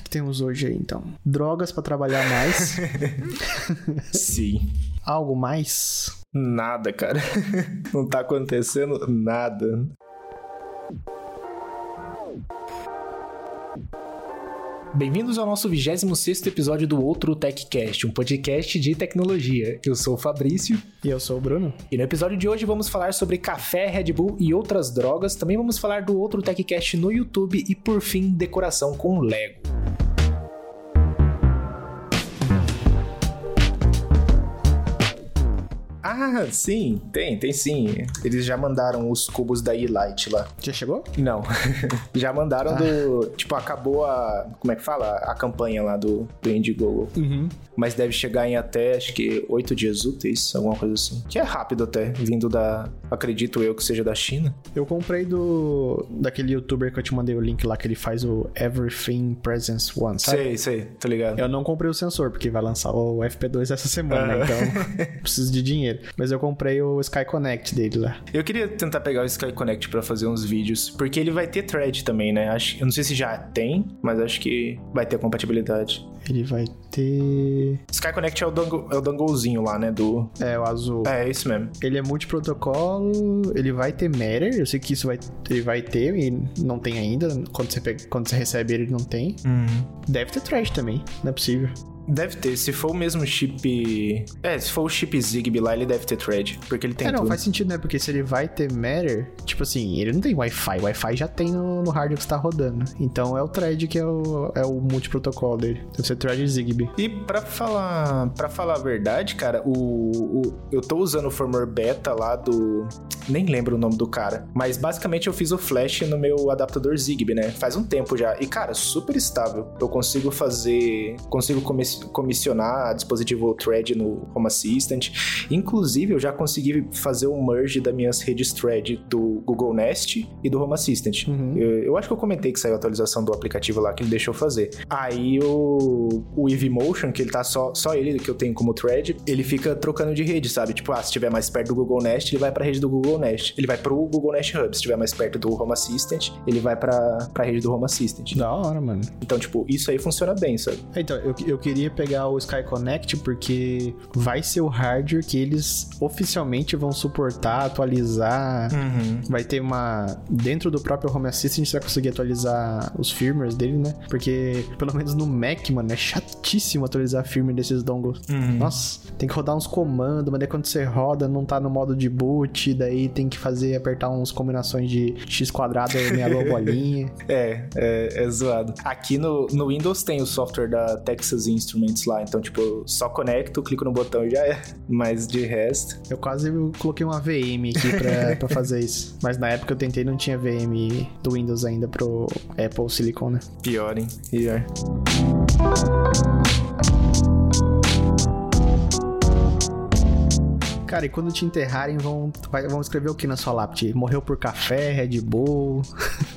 o que, temos hoje aí então? Drogas pra trabalhar mais. Sim. Algo mais? Nada, cara. Não tá acontecendo nada. Bem-vindos ao nosso 26 episódio do Outro TechCast, um podcast de tecnologia. Eu sou o Fabrício. E eu sou o Bruno. E no episódio de hoje vamos falar sobre café, Red Bull e outras drogas. Também vamos falar do Outro TechCast no YouTube e, por fim, decoração com Lego. Ah, sim, tem, tem sim. Eles já mandaram os cubos da E-Light lá. Já chegou? Não. já mandaram ah. do. Tipo, acabou a. Como é que fala? A campanha lá do, do Indiegogo. Uhum. Mas deve chegar em até, acho que, oito dias úteis, alguma coisa assim. Que é rápido até, vindo da. Acredito eu que seja da China. Eu comprei do. Daquele youtuber que eu te mandei o link lá, que ele faz o Everything Presence One, sabe? Sei, sei, tá ligado. Eu não comprei o sensor, porque vai lançar o FP2 essa semana, então preciso de dinheiro. Mas eu comprei o Sky Connect dele lá. Eu queria tentar pegar o Sky Connect para fazer uns vídeos, porque ele vai ter thread também, né? Acho, eu não sei se já tem, mas acho que vai ter compatibilidade. Ele vai ter. Sky Connect é o, dango, é o danglezinho lá, né? Do. É, o azul. É, é isso mesmo. Ele é multiprotocolo, ele vai ter Matter. Eu sei que isso vai, ele vai ter e não tem ainda. Quando você, pega, quando você recebe ele, não tem. Uhum. Deve ter thread também, não é possível. Deve ter, se for o mesmo chip. É, se for o chip Zigbee lá, ele deve ter thread. Porque ele tem. É, não, tudo. faz sentido, né? Porque se ele vai ter Matter, tipo assim, ele não tem Wi-Fi. Wi-Fi já tem no, no hardware que está rodando. Então é o thread que é o, é o multiprotocolo dele. Deve ser thread Zigbee. E pra falar, pra falar a verdade, cara, o, o, eu tô usando o firmware beta lá do. Nem lembro o nome do cara. Mas basicamente eu fiz o flash no meu adaptador Zigbee, né? Faz um tempo já. E, cara, super estável. Eu consigo fazer. Consigo começar comissionar dispositivo Thread no Home Assistant. Inclusive, eu já consegui fazer o merge das minhas redes Thread do Google Nest e do Home Assistant. Uhum. Eu, eu, acho que eu comentei que saiu a atualização do aplicativo lá que ele deixou fazer. Aí o, o Evomotion, que ele tá só, só ele que eu tenho como Thread, ele fica trocando de rede, sabe? Tipo, ah, se estiver mais perto do Google Nest, ele vai pra rede do Google Nest. Ele vai pro Google Nest Hub. Se estiver mais perto do Home Assistant, ele vai pra, pra rede do Home Assistant. Da hora, mano. Então, tipo, isso aí funciona bem, sabe? Então, eu, eu queria pegar o Sky Connect porque vai ser o hardware que eles oficialmente vão suportar, atualizar. Uhum. Vai ter uma. Dentro do próprio Home Assistant, você vai conseguir atualizar os firmwares dele, né? Porque, pelo menos no Mac, mano, é chatíssimo atualizar firmware desses dongles. Uhum. Nossa, tem que rodar uns comandos, mas daí quando você roda, não tá no modo de boot, daí tem que fazer, apertar uns combinações de X quadrado, meia bolinha. é, é, é zoado. Aqui no, no Windows tem o software da Texas Instruments Instruments lá. Então, tipo, só conecto, clico no botão e já é. Mas de resto. Eu quase coloquei uma VM aqui pra, pra fazer isso. Mas na época eu tentei não tinha VM do Windows ainda pro Apple Silicon, né? Pior, hein? Pior. Cara, e quando te enterrarem, vão, vai, vão escrever o que na sua lápide? Morreu por café, Red Bull?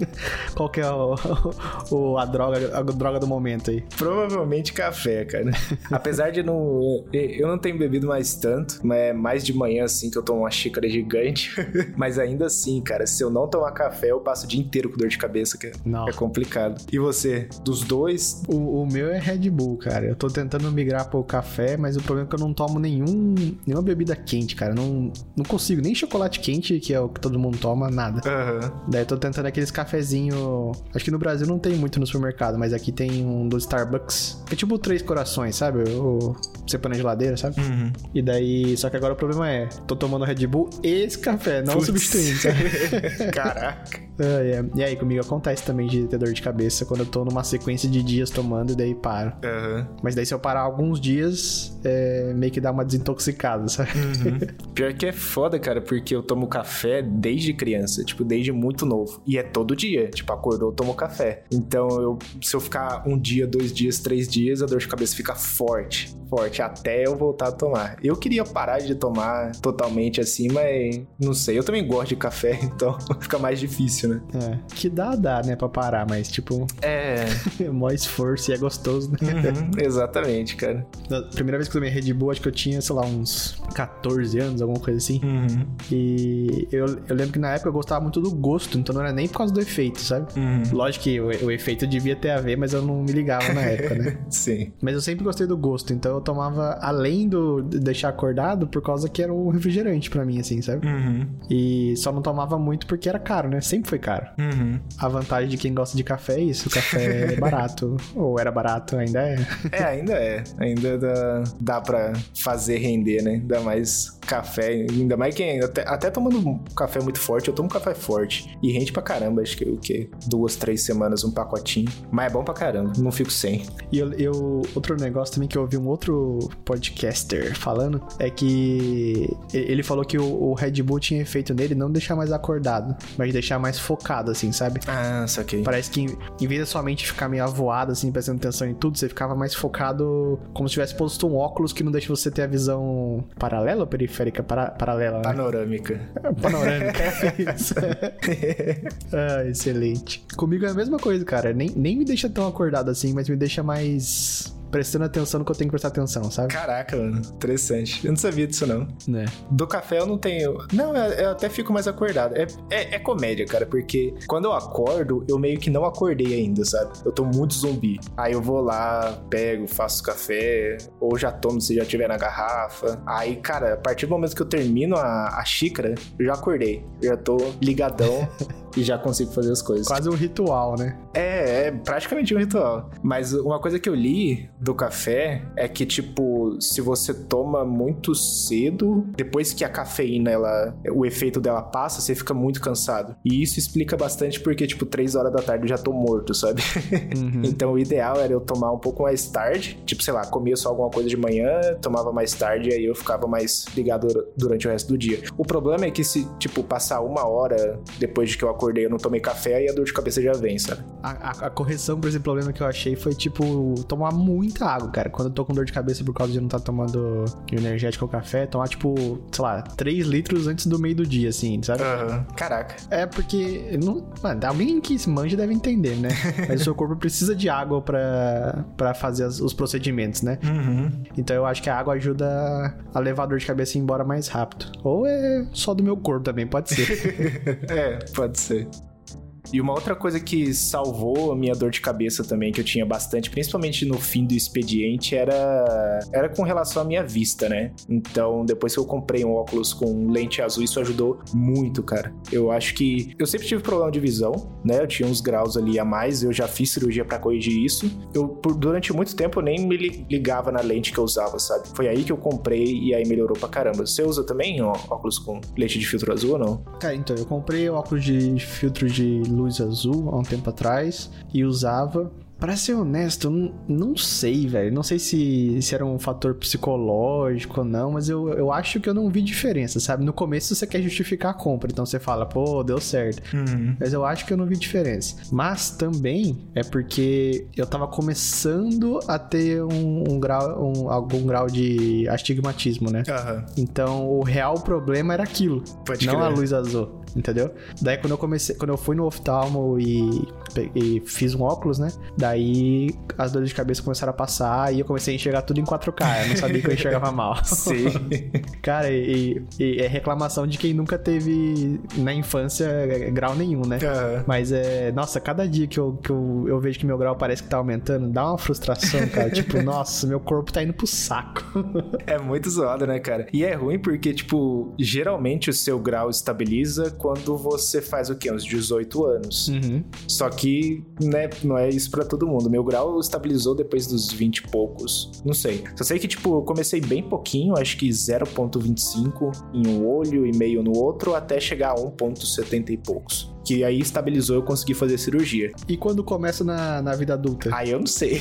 Qual que é o, o, a, droga, a droga do momento aí? Provavelmente café, cara. Apesar de não. Eu não tenho bebido mais tanto, mas é mais de manhã assim que eu tomo uma xícara gigante. mas ainda assim, cara, se eu não tomar café, eu passo o dia inteiro com dor de cabeça, cara. Não. É complicado. E você? Dos dois? O, o meu é Red Bull, cara. Eu tô tentando migrar pro café, mas o problema é que eu não tomo nenhum, nenhuma bebida quente quente, cara. Não, não consigo. Nem chocolate quente, que é o que todo mundo toma, nada. Uhum. Daí eu tô tentando aqueles cafezinho. Acho que no Brasil não tem muito no supermercado, mas aqui tem um do Starbucks. É tipo três corações, sabe? O... Você põe na geladeira, sabe? Uhum. E daí. Só que agora o problema é: tô tomando Red Bull e esse café, não substituindo, sabe? Caraca. É, é. E aí, comigo acontece também de ter dor de cabeça quando eu tô numa sequência de dias tomando e daí paro. Uhum. Mas daí se eu parar alguns dias, é, meio que dá uma desintoxicada, sabe? Uhum. Pior que é foda, cara, porque eu tomo café desde criança, tipo, desde muito novo. E é todo dia. Tipo, acordou, tomo café. Então, eu, se eu ficar um dia, dois dias, três dias, a dor de cabeça fica forte forte até eu voltar a tomar. Eu queria parar de tomar totalmente assim, mas não sei. Eu também gosto de café, então fica mais difícil, né? É. Que dá, dá, né, pra parar, mas tipo. É. mó esforço e é gostoso, né? Uhum, exatamente, cara. Na primeira vez que eu tomei Red Bull, acho que eu tinha, sei lá, uns 14 anos, alguma coisa assim. Uhum. E eu, eu lembro que na época eu gostava muito do gosto, então não era nem por causa do efeito, sabe? Uhum. Lógico que o, o efeito devia ter a ver, mas eu não me ligava na época, né? Sim. Mas eu sempre gostei do gosto, então eu tomava além do de deixar acordado por causa que era um refrigerante pra mim, assim, sabe? Uhum. E só não tomava muito porque era caro, né? Sempre foi caro. Uhum. A vantagem de quem gosta de café é isso, o café é barato. Ou era barato, ainda é. É, ainda é. Ainda dá, dá pra fazer render, né? Ainda mais café. Ainda mais quem. Até, até tomando um café muito forte, eu tomo café forte. E rende pra caramba. Acho que o quê? Duas, três semanas, um pacotinho. Mas é bom pra caramba. Não fico sem. E eu, eu- outro negócio também que eu ouvi um outro podcaster falando é que ele falou que o, o Red Bull tinha efeito nele não deixar mais acordado, mas deixar mais focado, assim, sabe? Ah, saquei. Parece que em, em vez da sua mente ficar meio avoada, assim, prestando atenção em tudo, você ficava mais focado como se tivesse posto um óculos que não deixa você ter a visão paralela periférica? Para, paralela, né? Panorâmica. Panorâmica. Isso. ah, excelente. Comigo é a mesma coisa, cara. Nem, nem me deixa tão acordado assim, mas me deixa mais prestando atenção no que eu tenho que prestar atenção, sabe? Caraca, mano. Interessante. Eu não sabia disso, não. Né? Do café eu não tenho. Não, eu, eu até fico mais acordado. É, é, é comédia, cara, porque quando eu acordo, eu meio que não acordei ainda, sabe? Eu tô muito zumbi. Aí eu vou lá, pego, faço café, ou já tomo se já tiver na garrafa. Aí, cara, a partir do momento que eu termino a, a xícara, eu já acordei. Eu já tô ligadão e já consigo fazer as coisas. Quase um ritual, né? É, é praticamente um ritual. Mas uma coisa que eu li do café é que, tipo, se você toma muito cedo, depois que a cafeína, ela, o efeito dela passa, você fica muito cansado. E isso explica bastante porque, tipo, três horas da tarde eu já tô morto, sabe? Uhum. então o ideal era eu tomar um pouco mais tarde. Tipo, sei lá, comia só alguma coisa de manhã, tomava mais tarde e aí eu ficava mais ligado durante o resto do dia. O problema é que se, tipo, passar uma hora depois de que eu acordei eu não tomei café, aí a dor de cabeça já vem, sabe? A, a- a correção pra esse problema que eu achei foi, tipo, tomar muita água, cara. Quando eu tô com dor de cabeça por causa de não estar tomando energético ou café, tomar, tipo, sei lá, 3 litros antes do meio do dia, assim, sabe? Aham. Caraca. É porque. Não, mano, alguém que se manja deve entender, né? Mas o seu corpo precisa de água pra, pra fazer as- os procedimentos, né? Uhum. Então eu acho que a água ajuda a levar a dor de cabeça embora mais rápido. Ou é só do meu corpo também, pode ser. É, pode ser. Namaste. E uma outra coisa que salvou a minha dor de cabeça também, que eu tinha bastante, principalmente no fim do expediente, era, era com relação à minha vista, né? Então, depois que eu comprei um óculos com lente azul, isso ajudou muito, cara. Eu acho que. Eu sempre tive problema de visão, né? Eu tinha uns graus ali a mais, eu já fiz cirurgia pra corrigir isso. Eu, por, durante muito tempo, nem me li- ligava na lente que eu usava, sabe? Foi aí que eu comprei e aí melhorou pra caramba. Você usa também ó, óculos com lente de filtro azul ou não? Cara, então, eu comprei óculos de filtro de luz azul há um tempo atrás e usava. Pra ser honesto, eu não, não sei, velho. Não sei se, se era um fator psicológico ou não, mas eu, eu acho que eu não vi diferença, sabe? No começo você quer justificar a compra, então você fala, pô, deu certo. Mas eu acho que eu não vi diferença. Mas também é porque eu tava começando a ter um, um grau, um- algum grau de astigmatismo, né? Aham. Então o real problema era aquilo, Pode não crer. a luz azul, entendeu? Daí quando eu comecei, quando eu fui no oftalmo e, e fiz um óculos, né? Daí as dores de cabeça começaram a passar e eu comecei a enxergar tudo em 4K. Eu não sabia que eu enxergava mal. Sim. Cara, e, e é reclamação de quem nunca teve na infância é, grau nenhum, né? Aham. Mas é. Nossa, cada dia que, eu, que eu, eu vejo que meu grau parece que tá aumentando, dá uma frustração, cara. tipo, nossa, meu corpo tá indo pro saco. É muito zoado, né, cara? E é ruim porque, tipo, geralmente o seu grau estabiliza quando você faz o quê? Uns 18 anos. Uhum. Só que, né, não é isso pra todo mundo. Meu grau estabilizou depois dos 20 e poucos. Não sei. Só sei que, tipo, eu comecei bem pouquinho, acho que 0,25 em um olho e meio no outro, até chegar a 1,70 e poucos. Que aí estabilizou eu consegui fazer cirurgia. E quando começa na, na vida adulta? Aí eu não sei.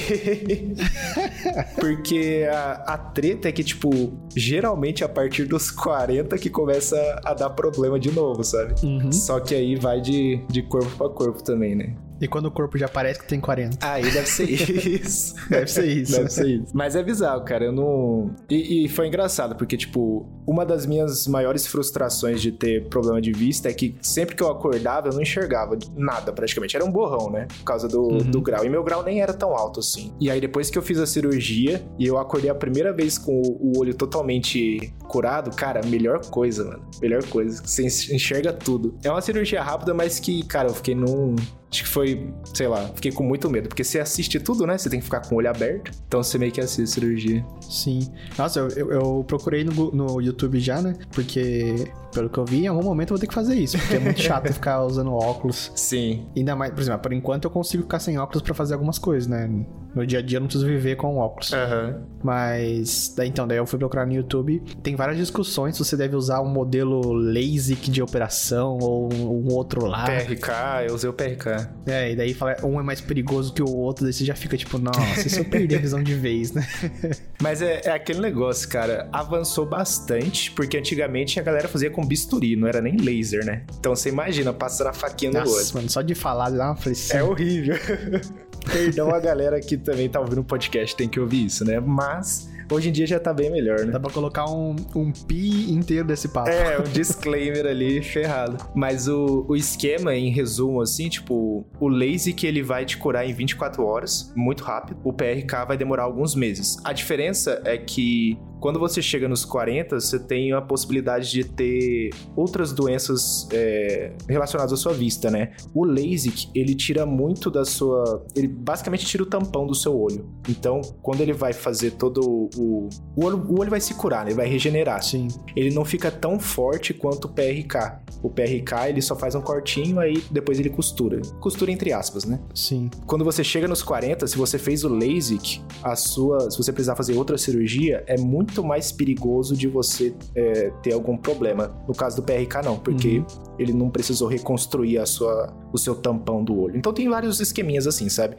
Porque a, a treta é que, tipo, geralmente a partir dos 40 que começa a dar problema de novo, sabe? Uhum. Só que aí vai de, de corpo pra corpo também, né? E quando o corpo já parece que tem 40? Aí deve ser isso. deve ser isso. Deve ser isso. Mas é bizarro, cara. Eu não. E, e, foi engraçado, porque, tipo, uma das minhas maiores frustrações de ter problema de vista é que sempre que eu acordava, eu não enxergava nada praticamente. Era um borrão, né? Por causa do, uhum. do grau. E meu grau nem era tão alto assim. E aí, depois que eu fiz a cirurgia e eu acordei a primeira vez com o, o olho totalmente curado, cara, melhor coisa, mano. Melhor coisa. Você enxerga tudo. É uma cirurgia rápida, mas que, cara, eu fiquei num Acho que foi, sei lá, fiquei com muito medo. Porque você assiste tudo, né? Você tem que ficar com o olho aberto. Então você meio que assiste cirurgia. Sim. Nossa, eu, eu, eu procurei no, no YouTube já, né? Porque pelo que eu vi, em algum momento eu vou ter que fazer isso, porque é muito chato ficar usando óculos. Sim. Ainda mais, por exemplo, por enquanto eu consigo ficar sem óculos para fazer algumas coisas, né? No dia a dia eu não preciso viver com óculos. Uhum. Mas, daí, então, daí eu fui procurar no YouTube. Tem várias discussões se você deve usar um modelo LASIK de operação ou um outro lá. PRK, eu usei o PRK. É, e daí fala, um é mais perigoso que o outro, daí você já fica tipo, nossa, se eu perder a visão de vez, né? Mas é, é aquele negócio, cara, avançou bastante, porque antigamente a galera fazia com bisturi, não era nem laser, né? Então você imagina, passando a faquinha no olho. mano, só de falar dá uma aflição. É horrível. Perdão a galera que também tá ouvindo o podcast, tem que ouvir isso, né? Mas Hoje em dia já tá bem melhor, né? Dá pra colocar um, um pi inteiro desse papo. É, um disclaimer ali ferrado. Mas o, o esquema, em resumo, assim, tipo, o LASIK ele vai te curar em 24 horas, muito rápido. O PRK vai demorar alguns meses. A diferença é que quando você chega nos 40, você tem a possibilidade de ter outras doenças é, relacionadas à sua vista, né? O LASIK, ele tira muito da sua... Ele basicamente tira o tampão do seu olho. Então, quando ele vai fazer todo o... O olho, o olho vai se curar, né? Ele vai regenerar. Sim. Ele não fica tão forte quanto o PRK. O PRK, ele só faz um cortinho, aí depois ele costura. Costura entre aspas, né? Sim. Quando você chega nos 40, se você fez o LASIK, a sua... Se você precisar fazer outra cirurgia, é muito muito mais perigoso de você é, ter algum problema. No caso do PRK, não, porque uhum. ele não precisou reconstruir a sua, o seu tampão do olho. Então tem vários esqueminhas assim, sabe?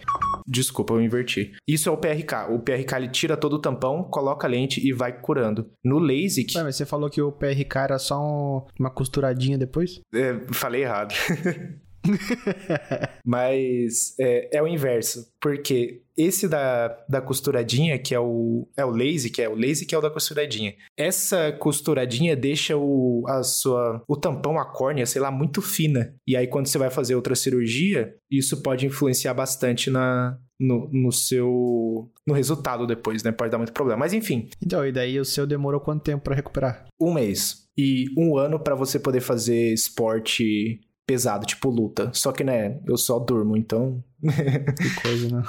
Desculpa, eu inverti. Isso é o PRK. O PRK ele tira todo o tampão, coloca a lente e vai curando. No LASIK. mas você falou que o PRK era só um, uma costuradinha depois? É, falei errado. Mas é, é, o inverso, porque esse da, da costuradinha, que é o, é o lazy, que é o lazy que é o da costuradinha. Essa costuradinha deixa o, a sua, o tampão, a córnea, sei lá, muito fina. E aí quando você vai fazer outra cirurgia, isso pode influenciar bastante na, no, no seu no resultado depois, né? Pode dar muito problema. Mas enfim. Então, e daí o seu demorou quanto tempo para recuperar? Um mês. E um ano para você poder fazer esporte pesado, tipo luta. Só que, né, eu só durmo, então. que coisa, né?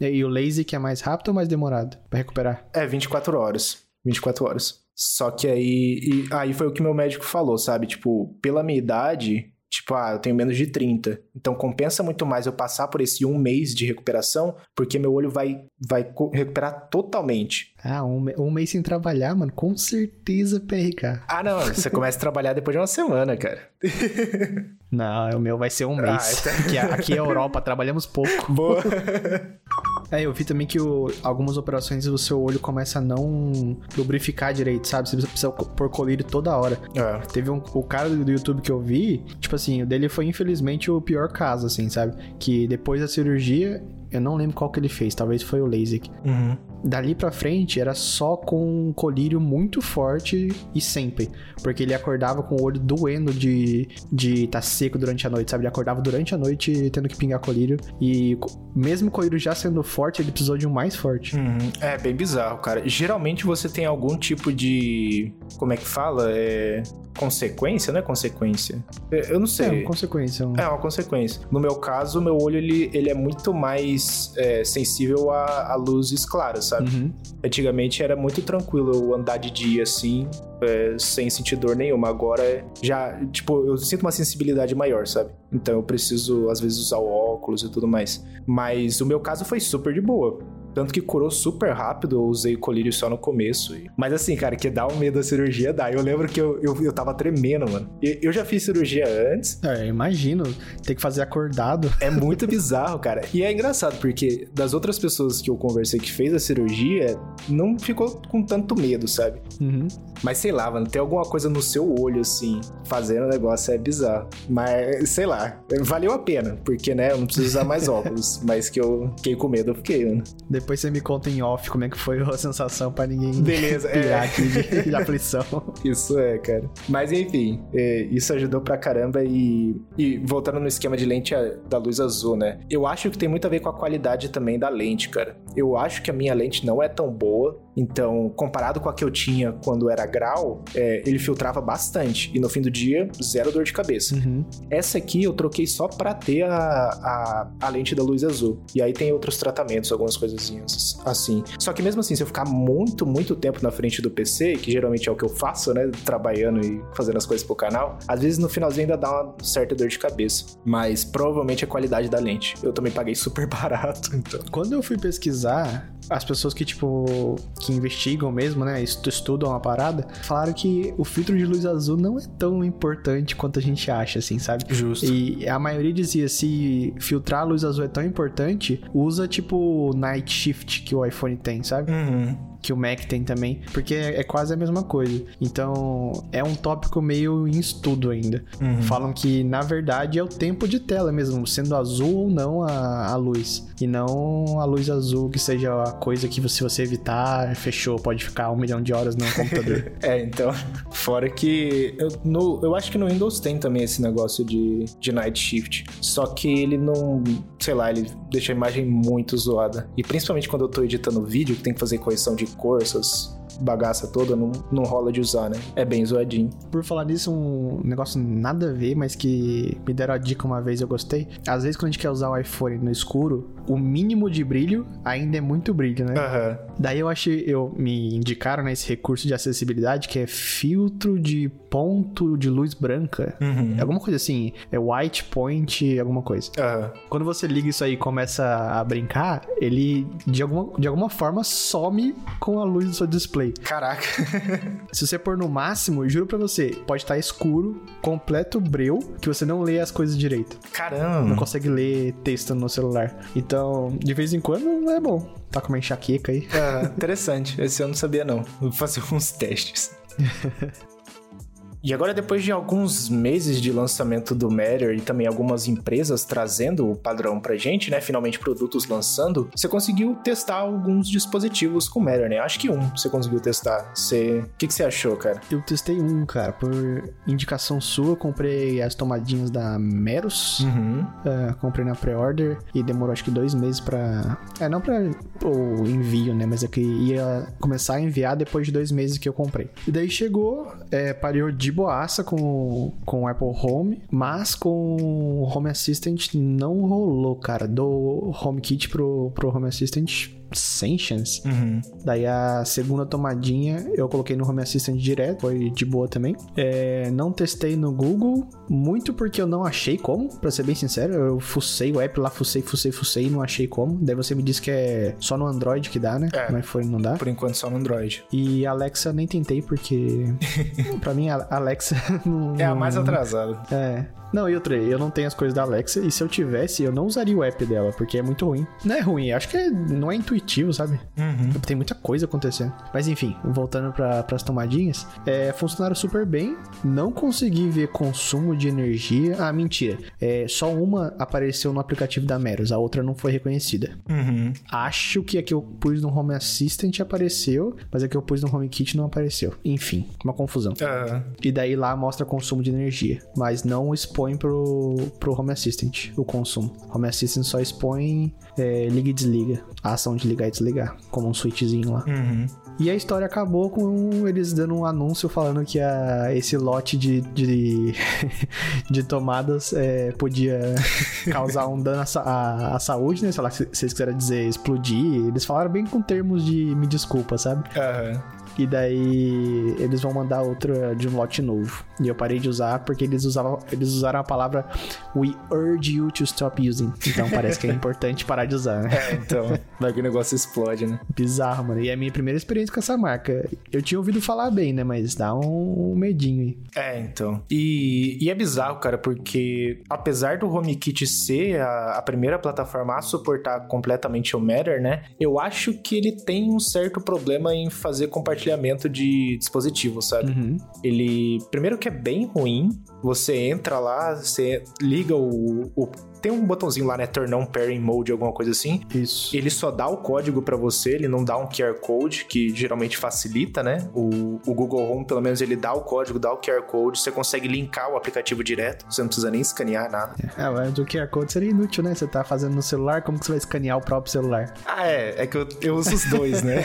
e o lazy que é mais rápido ou mais demorado para recuperar? É, 24 horas. 24 horas. Só que aí. E, aí foi o que meu médico falou, sabe? Tipo, pela minha idade, Tipo, ah, eu tenho menos de 30. Então compensa muito mais eu passar por esse um mês de recuperação, porque meu olho vai, vai recuperar totalmente. Ah, um, um mês sem trabalhar, mano, com certeza PRK. Ah, não, você começa a trabalhar depois de uma semana, cara. Não, o meu vai ser um mês. Ah, então... aqui, é Europa, trabalhamos pouco. Boa. É, eu vi também que o, algumas operações o seu olho começa a não lubrificar direito, sabe? Você precisa pôr colírio toda hora. É. Teve um, o cara do YouTube que eu vi, tipo assim, o dele foi infelizmente o pior caso, assim, sabe? Que depois da cirurgia, eu não lembro qual que ele fez, talvez foi o LASIK. Uhum. Dali pra frente era só com um colírio muito forte e sempre. Porque ele acordava com o olho doendo de de tá seco durante a noite, sabe? Ele acordava durante a noite tendo que pingar colírio. E mesmo o colírio já sendo forte, ele precisou de um mais forte. Uhum. É bem bizarro, cara. Geralmente você tem algum tipo de. Como é que fala? É consequência, não é consequência? Eu não sei. É uma consequência. É uma consequência. No meu caso, meu olho ele, ele é muito mais é, sensível a, a, luzes claras, sabe? Uhum. Antigamente era muito tranquilo eu andar de dia assim, é, sem sentir dor nenhuma. Agora já, tipo, eu sinto uma sensibilidade maior, sabe? Então eu preciso, às vezes, usar o óculos e tudo mais. Mas o meu caso foi super de boa Tanto que curou super rápido, eu usei o colírio só no começo. Mas assim, cara, que dá um medo da cirurgia, dá. Eu lembro que eu, eu, eu tava tremendo, mano. Eu já fiz cirurgia antes. É, imagino. Ter que fazer acordado. É muito bizarro, cara. E é engraçado, porque das outras pessoas que eu conversei que fez a cirurgia, não ficou com tanto medo, sabe? Uhum. Mas sei lá, mano, tem alguma coisa no seu olho, assim, fazendo o negócio, é bizarro. Mas, sei lá, valeu a pena, porque, né, eu não preciso usar mais óculos. mas que eu fiquei com medo, eu fiquei, mano. Depois você me conta em off como é que foi a sensação pra ninguém Beleza, pirar é. aqui de, de aflição. Isso é, cara. Mas enfim, é, isso ajudou pra caramba e, e voltando no esquema de lente da luz azul, né? Eu acho que tem muito a ver com a qualidade também da lente, cara. Eu acho que a minha lente não é tão boa, então, comparado com a que eu tinha quando era grau, é, ele filtrava bastante. E no fim do dia, zero dor de cabeça. Uhum. Essa aqui eu troquei só pra ter a, a, a lente da luz azul. E aí tem outros tratamentos, algumas coisinhas assim. Só que mesmo assim, se eu ficar muito, muito tempo na frente do PC, que geralmente é o que eu faço, né? Trabalhando e fazendo as coisas pro canal, às vezes no finalzinho ainda dá uma certa dor de cabeça. Mas provavelmente é a qualidade da lente. Eu também paguei super barato, então. Quando eu fui pesquisar, as pessoas que, tipo, que investigam mesmo, né, estu- estudam a parada, falaram que o filtro de luz azul não é tão importante quanto a gente acha, assim, sabe? Justo. E a maioria dizia, se filtrar a luz azul é tão importante, usa, tipo, Night Shift que o iPhone tem, sabe? Uhum. Que o Mac tem também, porque é, é quase a mesma coisa. Então, é um tópico meio em estudo ainda. Uhum. Falam que, na verdade, é o tempo de tela mesmo, sendo azul ou não a, a luz. E não a luz azul que seja a coisa que se você evitar, fechou, pode ficar um milhão de horas no computador. É, então. Fora que. Eu, no, eu acho que no Windows tem também esse negócio de, de Night Shift. Só que ele não. Sei lá, ele deixa a imagem muito zoada. E principalmente quando eu tô editando vídeo, que tem que fazer correção de cor, essas bagaça toda, não, não rola de usar, né? É bem zoadinho. Por falar nisso, um negócio nada a ver, mas que me deram a dica uma vez e eu gostei. Às vezes, quando a gente quer usar o iPhone no escuro, o mínimo de brilho ainda é muito brilho, né? Aham. Daí eu achei, eu me indicaram né, esse recurso de acessibilidade que é filtro de ponto de luz branca. Uhum. É alguma coisa assim, é white point, alguma coisa. Aham. Quando você liga isso aí e começa a brincar, ele de alguma, de alguma forma some com a luz do seu display. Caraca. Se você pôr no máximo, juro pra você, pode estar escuro, completo breu, que você não lê as coisas direito. Não Caramba. consegue ler texto no celular. Então, de vez em quando é bom. Tá com uma enxaqueca aí. Ah, interessante. Esse eu não sabia, não. Vou fazer uns testes. E agora, depois de alguns meses de lançamento do Matter e também algumas empresas trazendo o padrão pra gente, né? Finalmente produtos lançando, você conseguiu testar alguns dispositivos com o Matter, né? Acho que um você conseguiu testar. Você... O que, que você achou, cara? Eu testei um, cara, por indicação sua, comprei as tomadinhas da Meros. Uhum. É, comprei na pré-order e demorou acho que dois meses pra. É, não pra o envio, né? Mas é que ia começar a enviar depois de dois meses que eu comprei. E daí chegou, é, parou de boaça com, com o Apple Home, mas com o Home Assistant não rolou, cara. Do HomeKit pro, pro Home Assistant sem chance. Uhum. Daí a segunda tomadinha eu coloquei no Home Assistant direto, foi de boa também. É, não testei no Google, muito porque eu não achei como, pra ser bem sincero. Eu fucei o app lá, fucei, fucei, fucei e não achei como. Daí você me disse que é só no Android que dá, né? É. No iPhone não dá. Por enquanto só no Android. E Alexa nem tentei porque pra mim a Alexa não, É a mais atrasada. é. Não, e outra, eu não tenho as coisas da Alexa, e se eu tivesse, eu não usaria o app dela, porque é muito ruim. Não é ruim, acho que é- não é intuitivo, sabe? Uhum. Tem muita coisa acontecendo. Mas enfim, voltando para as tomadinhas, é, funcionaram super bem. Não consegui ver consumo de energia. Ah, mentira. É, só uma apareceu no aplicativo da Meros, a outra não foi reconhecida. Uhum. Acho que a que eu pus no Home Assistant apareceu, mas a que eu pus no HomeKit não apareceu. Enfim, uma confusão. Ah, E daí lá mostra consumo de energia, mas não expõe pro, pro Home Assistant o consumo. Home Assistant só expõe é, liga e desliga, a ação de ligar e desligar, como um switchzinho lá. uhum. E a história acabou com eles dando um anúncio falando que a, esse lote de, de, de tomadas é, podia causar um dano à, à- à saúde, né? Sei lá, se vocês quiserem dizer explodir. Eles falaram bem com termos de me desculpa, sabe? Aham. E daí eles vão mandar outra de um lote novo. E eu parei de usar porque eles usavam, eles usaram a palavra We urge you to stop using. Então parece que é importante parar de usar, né? É, então, vai que o negócio explode, né? Bizarro, mano. E é a minha primeira experiência com essa marca. Eu tinha ouvido falar bem, né? Mas dá um, medinho aí. É, então. E, e, é bizarro, cara, porque apesar do HomeKit ser a, a, primeira plataforma a suportar completamente o Matter, né? Eu acho que ele tem um certo problema em fazer compartilhamento de dispositivos, sabe? Uhum. Ele, primeiro que é bem ruim, você entra lá, você liga o, o tem um botãozinho lá, né? Turn on pairing mode, alguma coisa assim. Isso. Ele só dá o código para você, ele não dá um QR Code, que geralmente facilita, né? O, o Google Home, pelo menos, ele dá o código, dá o QR Code, você consegue linkar o aplicativo direto, você não precisa nem escanear nada. É, mas o QR Code seria inútil, né? Você tá fazendo no celular, como que você vai escanear o próprio celular? Ah, é. É que eu, eu uso os dois, né?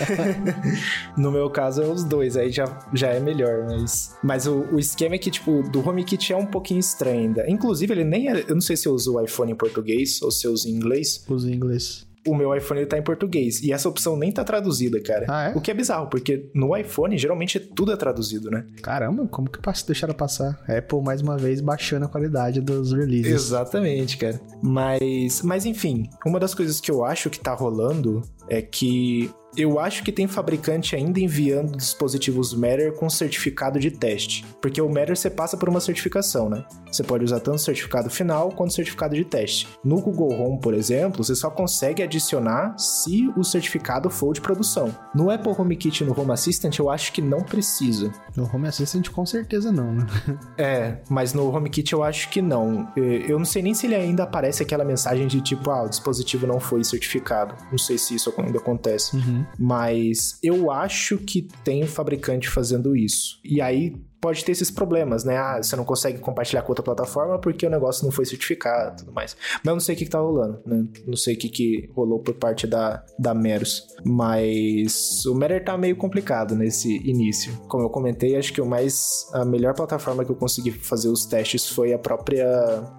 no meu caso, eu uso os dois, aí já, já é melhor, mas... Mas o, o esquema é que, tipo, do HomeKit é um pouquinho estranho ainda. Inclusive, ele nem é... Eu não sei se eu uso o iPhone em português ou se eu uso em inglês. Uso em inglês o meu iPhone ele tá em português. E essa opção nem tá traduzida, cara. Ah, é? O que é bizarro, porque no iPhone geralmente tudo é traduzido, né? Caramba, como que deixaram passar? Apple, mais uma vez, baixando a qualidade dos releases. Exatamente, cara. Mas, mas enfim, uma das coisas que eu acho que tá rolando é que eu acho que tem fabricante ainda enviando dispositivos Matter com certificado de teste. Porque o Matter você passa por uma certificação, né? Você pode usar tanto certificado final quanto certificado de teste. No Google Home, por exemplo, você só consegue adicionar se o certificado for de produção. No Apple HomeKit e no Home Assistant, eu acho que não precisa. No Home Assistant, com certeza não, né? é, mas no HomeKit eu acho que não. Eu não sei nem se ele ainda aparece aquela mensagem de tipo, ah, o dispositivo não foi certificado. Não sei se isso ainda acontece. Uhum. Mas eu acho que tem fabricante fazendo isso. E aí pode ter esses problemas, né? Ah, você não consegue compartilhar com outra plataforma porque o negócio não foi certificado e tudo mais. Mas eu não sei o que, que tá rolando, né? Não sei o que, que rolou por parte da, da Meros. Mas o Matter tá meio complicado nesse início. Como eu comentei, acho que o mais. A melhor plataforma que eu consegui fazer os testes foi a própria.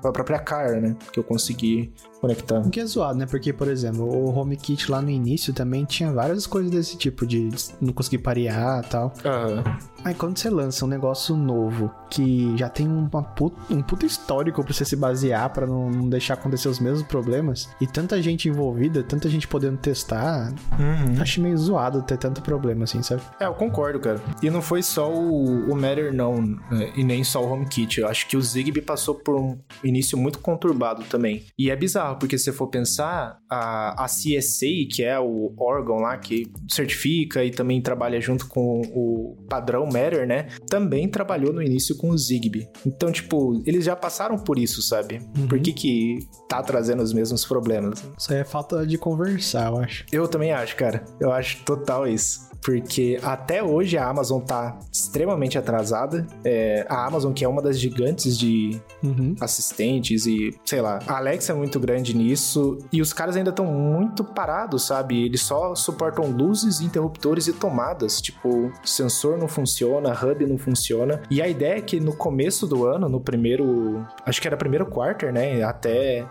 A própria Car, né? Que eu consegui conectar. O que é zoado, né? Porque, por exemplo, o HomeKit lá no início também tinha várias coisas desse tipo, de não conseguir parear e tal. Aham. Aí quando você lança um negócio novo que já tem uma puta, um puta histórico pra você se basear para não, não, deixar acontecer os mesmos problemas e tanta gente envolvida, tanta gente podendo testar, uhum. acho meio zoado ter tanto problema assim, sabe? É, eu concordo, cara. E não foi só o, o Matter não, né? e nem só o HomeKit. Eu acho que o Zigbee passou por um início muito conturbado também. E é bizarro, porque se você for pensar, a, a CSA, que é o órgão lá que certifica e também trabalha junto com o padrão Matter, né? Também trabalhou no início com o Zigbee. Então, tipo, eles já passaram por isso, sabe? Uhum. Por que que tá trazendo os mesmos problemas? Isso aí é falta de conversar, eu acho. Eu também acho, cara. Eu acho total isso porque até hoje a Amazon tá extremamente atrasada. É, a Amazon, que é uma das gigantes de uhum. assistentes e, sei lá, a Alexa é muito grande nisso e os caras ainda estão muito parados, sabe? Eles só suportam luzes, interruptores e tomadas. Tipo, sensor não funciona, hub não funciona. E a ideia é que no começo do ano, no primeiro, acho que era primeiro quarter, né, até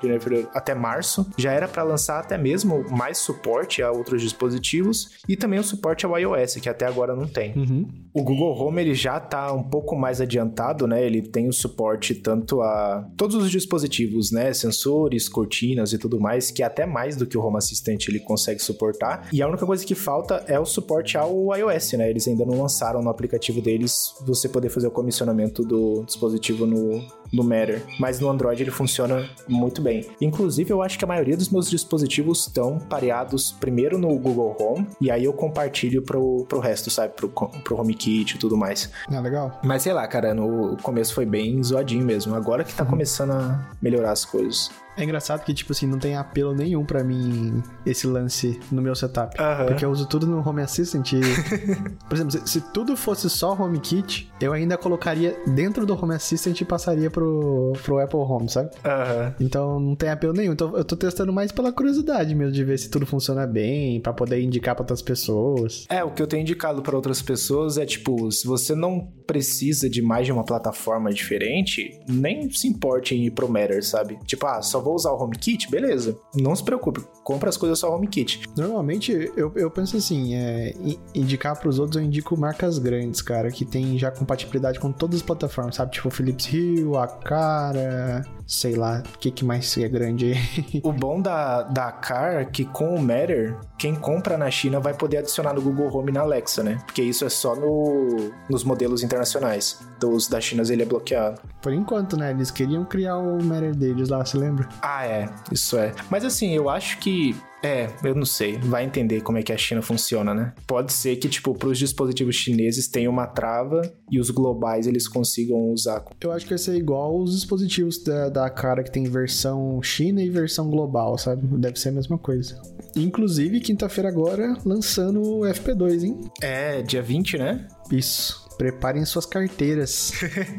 até março, já era para lançar até mesmo mais suporte a outros dispositivos e também o suporte ao iOS, que até agora não tem. Uhum. O Google Home ele já está um pouco mais adiantado, né? Ele tem o suporte tanto a todos os dispositivos, né? Sensores, cortinas e tudo mais, que é até mais do que o Home Assistant ele consegue suportar. E a única coisa que falta é o suporte ao iOS, né? Eles ainda não lançaram no aplicativo deles você poder fazer o comissionamento do dispositivo no, no Matter. Mas no Android ele funciona muito bem. Inclusive, eu acho que a maioria dos meus dispositivos estão pareados primeiro no Google Home e aí eu compartilho pro, pro resto, sabe? Pro, pro HomeKit e tudo mais. Ah, legal. Mas sei lá, cara, no começo foi bem zoadinho mesmo. Agora que tá uhum. começando a melhorar as coisas. É engraçado que, tipo assim, não tem apelo nenhum para mim esse lance no meu setup. Uhum. Porque eu uso tudo no Home Assistant. E, por exemplo, se, se, tudo fosse só HomeKit, eu ainda colocaria dentro do Home Assistant e passaria pro, pro Apple Home, sabe? Uhum. Então não tem apelo nenhum. Então eu tô testando mais pela curiosidade mesmo, de ver se tudo funciona bem, para poder indicar para outras pessoas. É, o que eu tenho indicado para outras pessoas é tipo, se você não precisa de mais de uma plataforma diferente, nem se importe em ir pro Matter, sabe? Tipo, ah, só vou usar o HomeKit, beleza. Não se preocupe, compra as coisas só HomeKit. Normalmente, eu, eu penso assim, é, indicar pros outros, eu indico marcas grandes, cara, que tem já compatibilidade com todas as plataformas, sabe? Tipo Philips Hue, Acara, sei lá, o que, que mais é grande aí. o bom da, da Car é que com o Matter, quem compra na China vai poder adicionar no Google Home e na Alexa, né? Porque isso é só no, nos modelos internacionais. Então, os da China ele é bloqueado. Por enquanto, né? Eles queriam criar o Matter deles lá, você lembra? Ah, é. Isso é. Mas assim, eu acho que é, eu não sei. Vai entender como é que a China funciona, né? Pode ser que, tipo, pros dispositivos chineses tenha uma trava e os globais eles consigam usar. Eu acho que vai ser igual os dispositivos da, da cara que tem versão China e versão global, sabe? Deve ser a mesma coisa. Inclusive, quinta-feira agora, lançando o FP2, hein? É, dia 20, né? Isso. Preparem suas carteiras.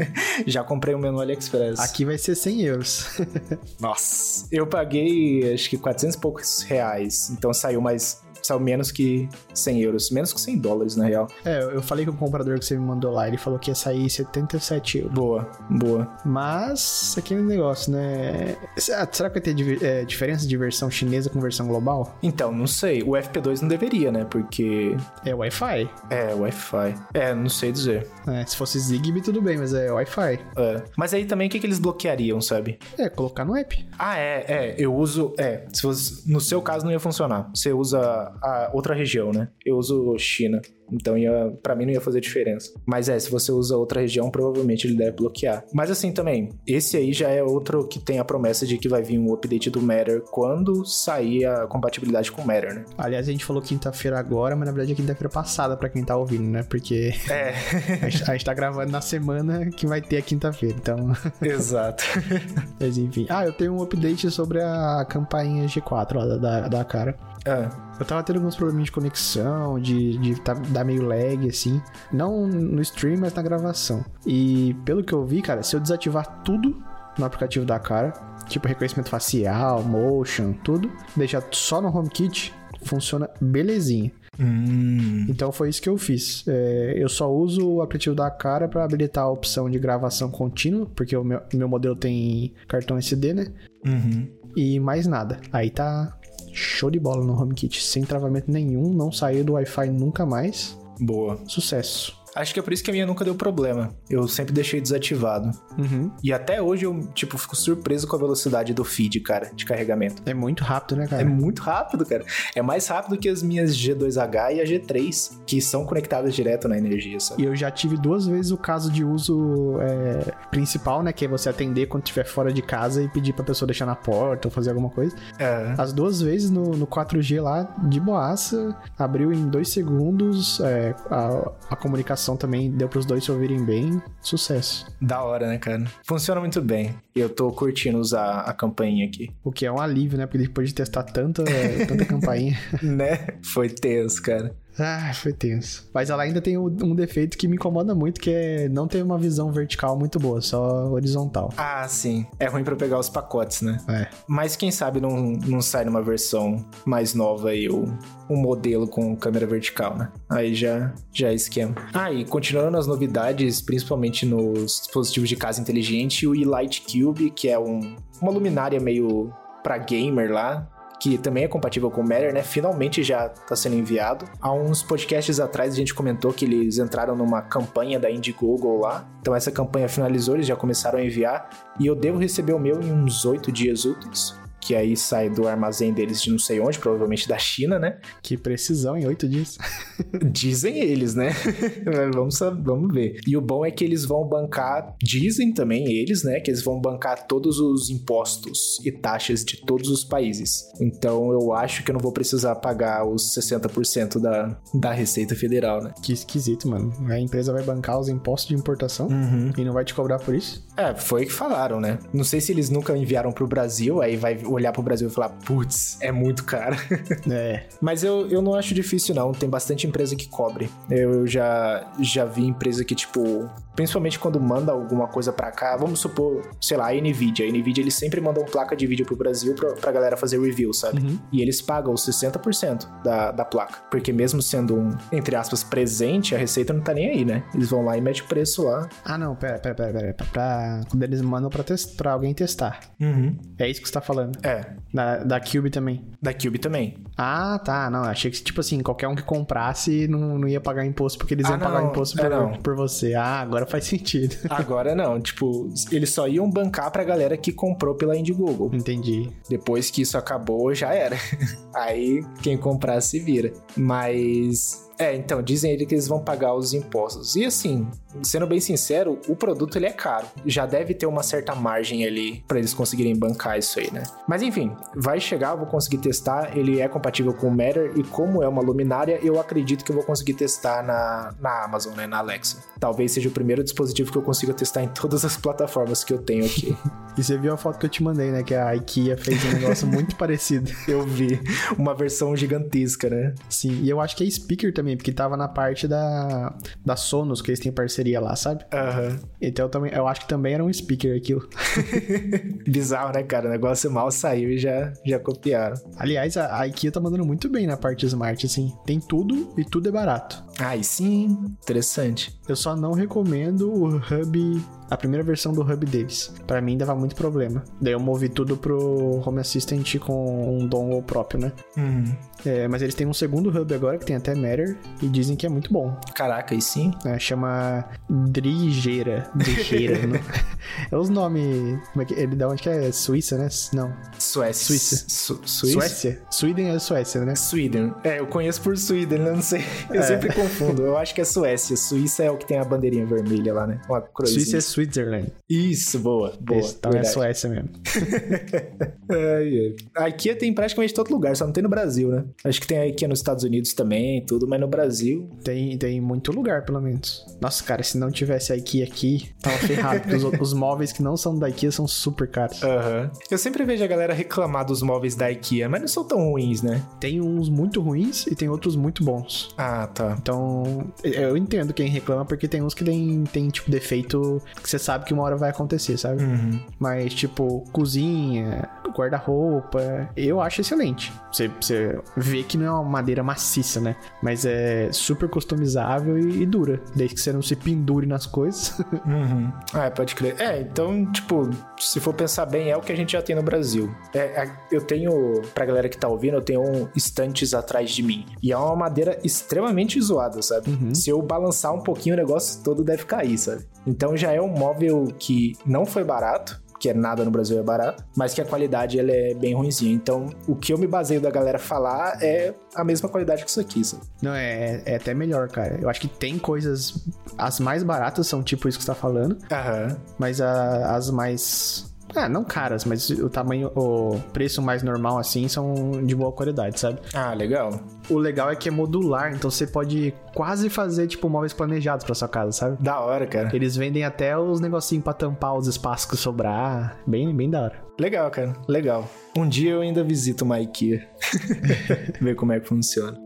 Já comprei o um menu AliExpress. Aqui vai ser 100 euros. Nossa, eu paguei acho que 400 e poucos reais. Então saiu mais saiu menos que 100 euros. Menos que 100 dólares, na real. É, eu falei com o comprador que você me mandou lá, ele falou que ia sair 77 euros. Boa, boa. Mas, aquele negócio, né? Será que vai ter é, diferença de versão chinesa com versão global? Então, não sei. O FP2 não deveria, né? Porque... É Wi-Fi. É, Wi-Fi. É, não sei dizer. É, se fosse Zigbee, tudo bem, mas é Wi-Fi. É. Mas aí também, o que, que eles bloqueariam, sabe? É, colocar no app. Ah, é, é. Eu uso... É, se fosse, no seu caso não ia funcionar. Você usa a outra região, né? Eu uso China. Então, ia, pra mim não ia fazer diferença. Mas é, se você usa outra região, provavelmente ele deve bloquear. Mas assim também, esse aí já é outro que tem a promessa de que vai vir um update do Matter quando sair a compatibilidade com o Matter, né? Aliás, a gente falou quinta-feira agora, mas na verdade é quinta-feira passada pra quem tá ouvindo, né? Porque é. a, gente, a gente tá gravando na semana que vai ter a quinta-feira, então. Exato. mas enfim. Ah, eu tenho um update sobre a campainha G4 lá da, da, da cara. Ah. Eu tava tendo alguns probleminhas de conexão, de, de tá, dar meio lag, assim. Não no stream, mas na gravação. E pelo que eu vi, cara, se eu desativar tudo no aplicativo da cara, tipo reconhecimento facial, motion, tudo, deixar só no HomeKit, funciona belezinha. Hum. Então foi isso que eu fiz. É, eu só uso o aplicativo da cara para habilitar a opção de gravação contínua, porque o meu, meu modelo tem cartão SD, né? Uhum. E mais nada. Aí tá show de bola no HomeKit, sem travamento nenhum, não saiu do Wi-Fi nunca mais. Boa. Sucesso. Acho que é por isso que a minha nunca deu problema. Eu sempre deixei desativado. Uhum. E até hoje eu, tipo, fico surpreso com a velocidade do feed, cara, de carregamento. É muito rápido, né, cara? É muito rápido, cara. É mais rápido que as minhas G2H e a G3, que são conectadas direto na energia, sabe? E eu já tive duas vezes o caso de uso é, principal, né? Que é você atender quando estiver fora de casa e pedir pra pessoa deixar na porta ou fazer alguma coisa. É. As duas vezes no, no 4G lá, de boaça, abriu em dois segundos. É, a, a comunicação também deu pros dois se ouvirem bem. Sucesso. Da hora, né, cara? Funciona muito bem. E eu tô curtindo usar a campainha aqui. O que é um alívio, né? Porque depois de testar tanta, tanta campainha. né? Foi tenso, cara. Ah, foi tenso. Mas ela ainda tem um defeito que me incomoda muito, que é não ter uma visão vertical muito boa, só horizontal. Ah, sim. É ruim para pegar os pacotes, né? É. Mas quem sabe não, não sai numa versão mais nova aí o, um modelo com câmera vertical, né? Aí já, já é esquema. Ah, e continuando as novidades, principalmente nos dispositivos de casa inteligente, o e-Light Cube, que é um, uma luminária meio para gamer lá, que também é compatível com o Matter, né? Finalmente já está sendo enviado. Há uns podcasts atrás a gente comentou que eles entraram numa campanha da Indiegogo lá. Então essa campanha finalizou, eles já começaram a enviar. E eu devo receber o meu em uns oito dias úteis que aí sai do armazém deles de não sei onde, provavelmente da China, né? Que precisão em oito dias. dizem eles, né? vamos, vamos ver. E o bom é que eles vão bancar, dizem também eles, né? Que eles vão bancar todos os impostos e taxas de todos os países. Então eu acho que eu não vou precisar pagar os 60% da, da Receita Federal, né? Que esquisito, mano. A empresa vai bancar os impostos de importação uhum. e não vai te cobrar por isso? É, foi o que falaram, né? Não sei se eles nunca enviaram pro Brasil, aí vai olhar pro Brasil e falar, putz, é muito caro. É. Mas eu, eu não acho difícil, não. Tem bastante empresa que cobre. Eu já, já vi empresa que, tipo, principalmente quando manda alguma coisa para cá, vamos supor, sei lá, a Nvidia. A Nvidia, eles sempre mandam placa de vídeo pro Brasil pra, pra galera fazer review, sabe? Uhum. E eles pagam os 60% da, da placa. Porque mesmo sendo um, entre aspas, presente, a receita não tá nem aí, né? Eles vão lá e metem o preço lá. Ah, não, pera, pera, pera, pera. Pra, pra- quando eles mandam pra, test, pra alguém testar. Uhum. É isso que você tá falando. É, Da, da Cube também. da Cube também. Ah, tá. Não, achei que, tipo assim, qualquer um que comprasse não, não ia pagar imposto porque eles Ah, iam pagar não. imposto É, por, por você. Ah, agora faz sentido. Agora não, tipo, eles só iam bancar pra galera que comprou pela Indiegogo. Entendi. Depois que isso acabou, já era. Aí quem comprar se vira. Mas. É, então, dizem ele que eles vão pagar os impostos. E assim, sendo bem sincero, o produto ele é caro. Já deve ter uma certa margem ali pra eles conseguirem bancar isso aí, né? Mas enfim, vai chegar, eu vou conseguir testar. Ele é compatível com o Matter e como é uma luminária, eu acredito que eu vou conseguir testar na, na Amazon, né? Na Alexa. Talvez seja o primeiro dispositivo que eu consiga testar em todas as plataformas que eu tenho aqui. E você viu a foto que eu te mandei, né? Que a IKEA fez um negócio muito parecido. eu vi uma versão gigantesca, né? Sim, e eu acho que é speaker também, porque tava na parte da, da Sonos, que eles têm parceria lá, sabe? Aham. Então eu, também, eu acho que também era um speaker aquilo. Bizarro, né, cara? O negócio mal saiu e já, já copiaram. Aliás, a, a IKEA tá mandando muito bem na parte smart, assim. Tem tudo e tudo é barato. Aí sim, interessante. Eu só não recomendo o hub, a primeira versão do hub deles. Pra mim dava muito problema. Daí eu movi tudo pro Home Assistant com um dongle próprio, né? É, mas eles têm um segundo hub agora que tem até Matter e dizem que é muito bom. Caraca, aí sim. né? Chama Drigeira. Drigeira, né? É os nomes. Como é que ele da onde que é? Suíça, né? Não. Suécia. Suíça. Su Suíça? Suécia? Sweden é Suécia, né? Sweden. É, eu conheço por Sweden, eu não sei. Eu sempre confundo. Eu acho que é Suécia. Suíça é o que tem a bandeirinha vermelha lá, né? Uma cruzinha. Suíça é Switzerland. Isso, boa. Boa. Esse, então é verdade. Suécia mesmo. Ai. A IKEA tem praticamente todo lugar, só não tem no Brasil, né? Acho que tem a IKEA nos Estados Unidos também, tudo, mas no Brasil. Tem, tem muito lugar, pelo menos. Nossa, cara, se não tivesse a IKEA aqui, tava ferrado. os, os móveis que não são da IKEA são super caros. Aham. Eu sempre vejo a galera reclamar dos móveis da IKEA, mas não são tão ruins, né? Tem uns muito ruins e tem outros muito bons. Ah, tá. Então, eu entendo quem reclama, porque tem uns que tem, tem tipo, defeito que você sabe que uma hora vai acontecer, sabe? Uhum. Mas, tipo, cozinha, guarda-roupa, eu acho excelente. Você, você vê que não é uma madeira maciça, né? Mas é super customizável e, e dura. Desde que você não se pendure nas coisas. Uhum. Ah, pode crer. É, então, tipo, se for pensar bem, é o que a gente já tem no Brasil. É, é, eu tenho, pra galera que tá ouvindo, eu tenho um estantes atrás de mim. E é uma madeira extremamente zoada, sabe? Uhum. Se eu balançar um pouquinho, o negócio todo deve cair, sabe? Então já é um móvel que não foi barato. Que é nada no Brasil é barato, mas que a qualidade ela é bem ruimzinha. Então, o que eu me baseio da galera falar é a mesma qualidade que isso aqui, sabe? Não, é, é até melhor, cara. Eu acho que tem coisas. As mais baratas são tipo isso que você tá falando, Aham. mas a- as mais. Ah, não caras, mas o tamanho, o preço mais normal assim são de boa qualidade, sabe? Ah, legal. O legal é que é modular, então você pode quase fazer tipo móveis planejados pra sua casa, sabe? Da hora, cara. Eles vendem até os negocinhos pra tampar os espaços que sobrar. Bem, bem da hora. Legal, cara. Legal. Um dia eu ainda visito uma IKEA. Ver como é que funciona.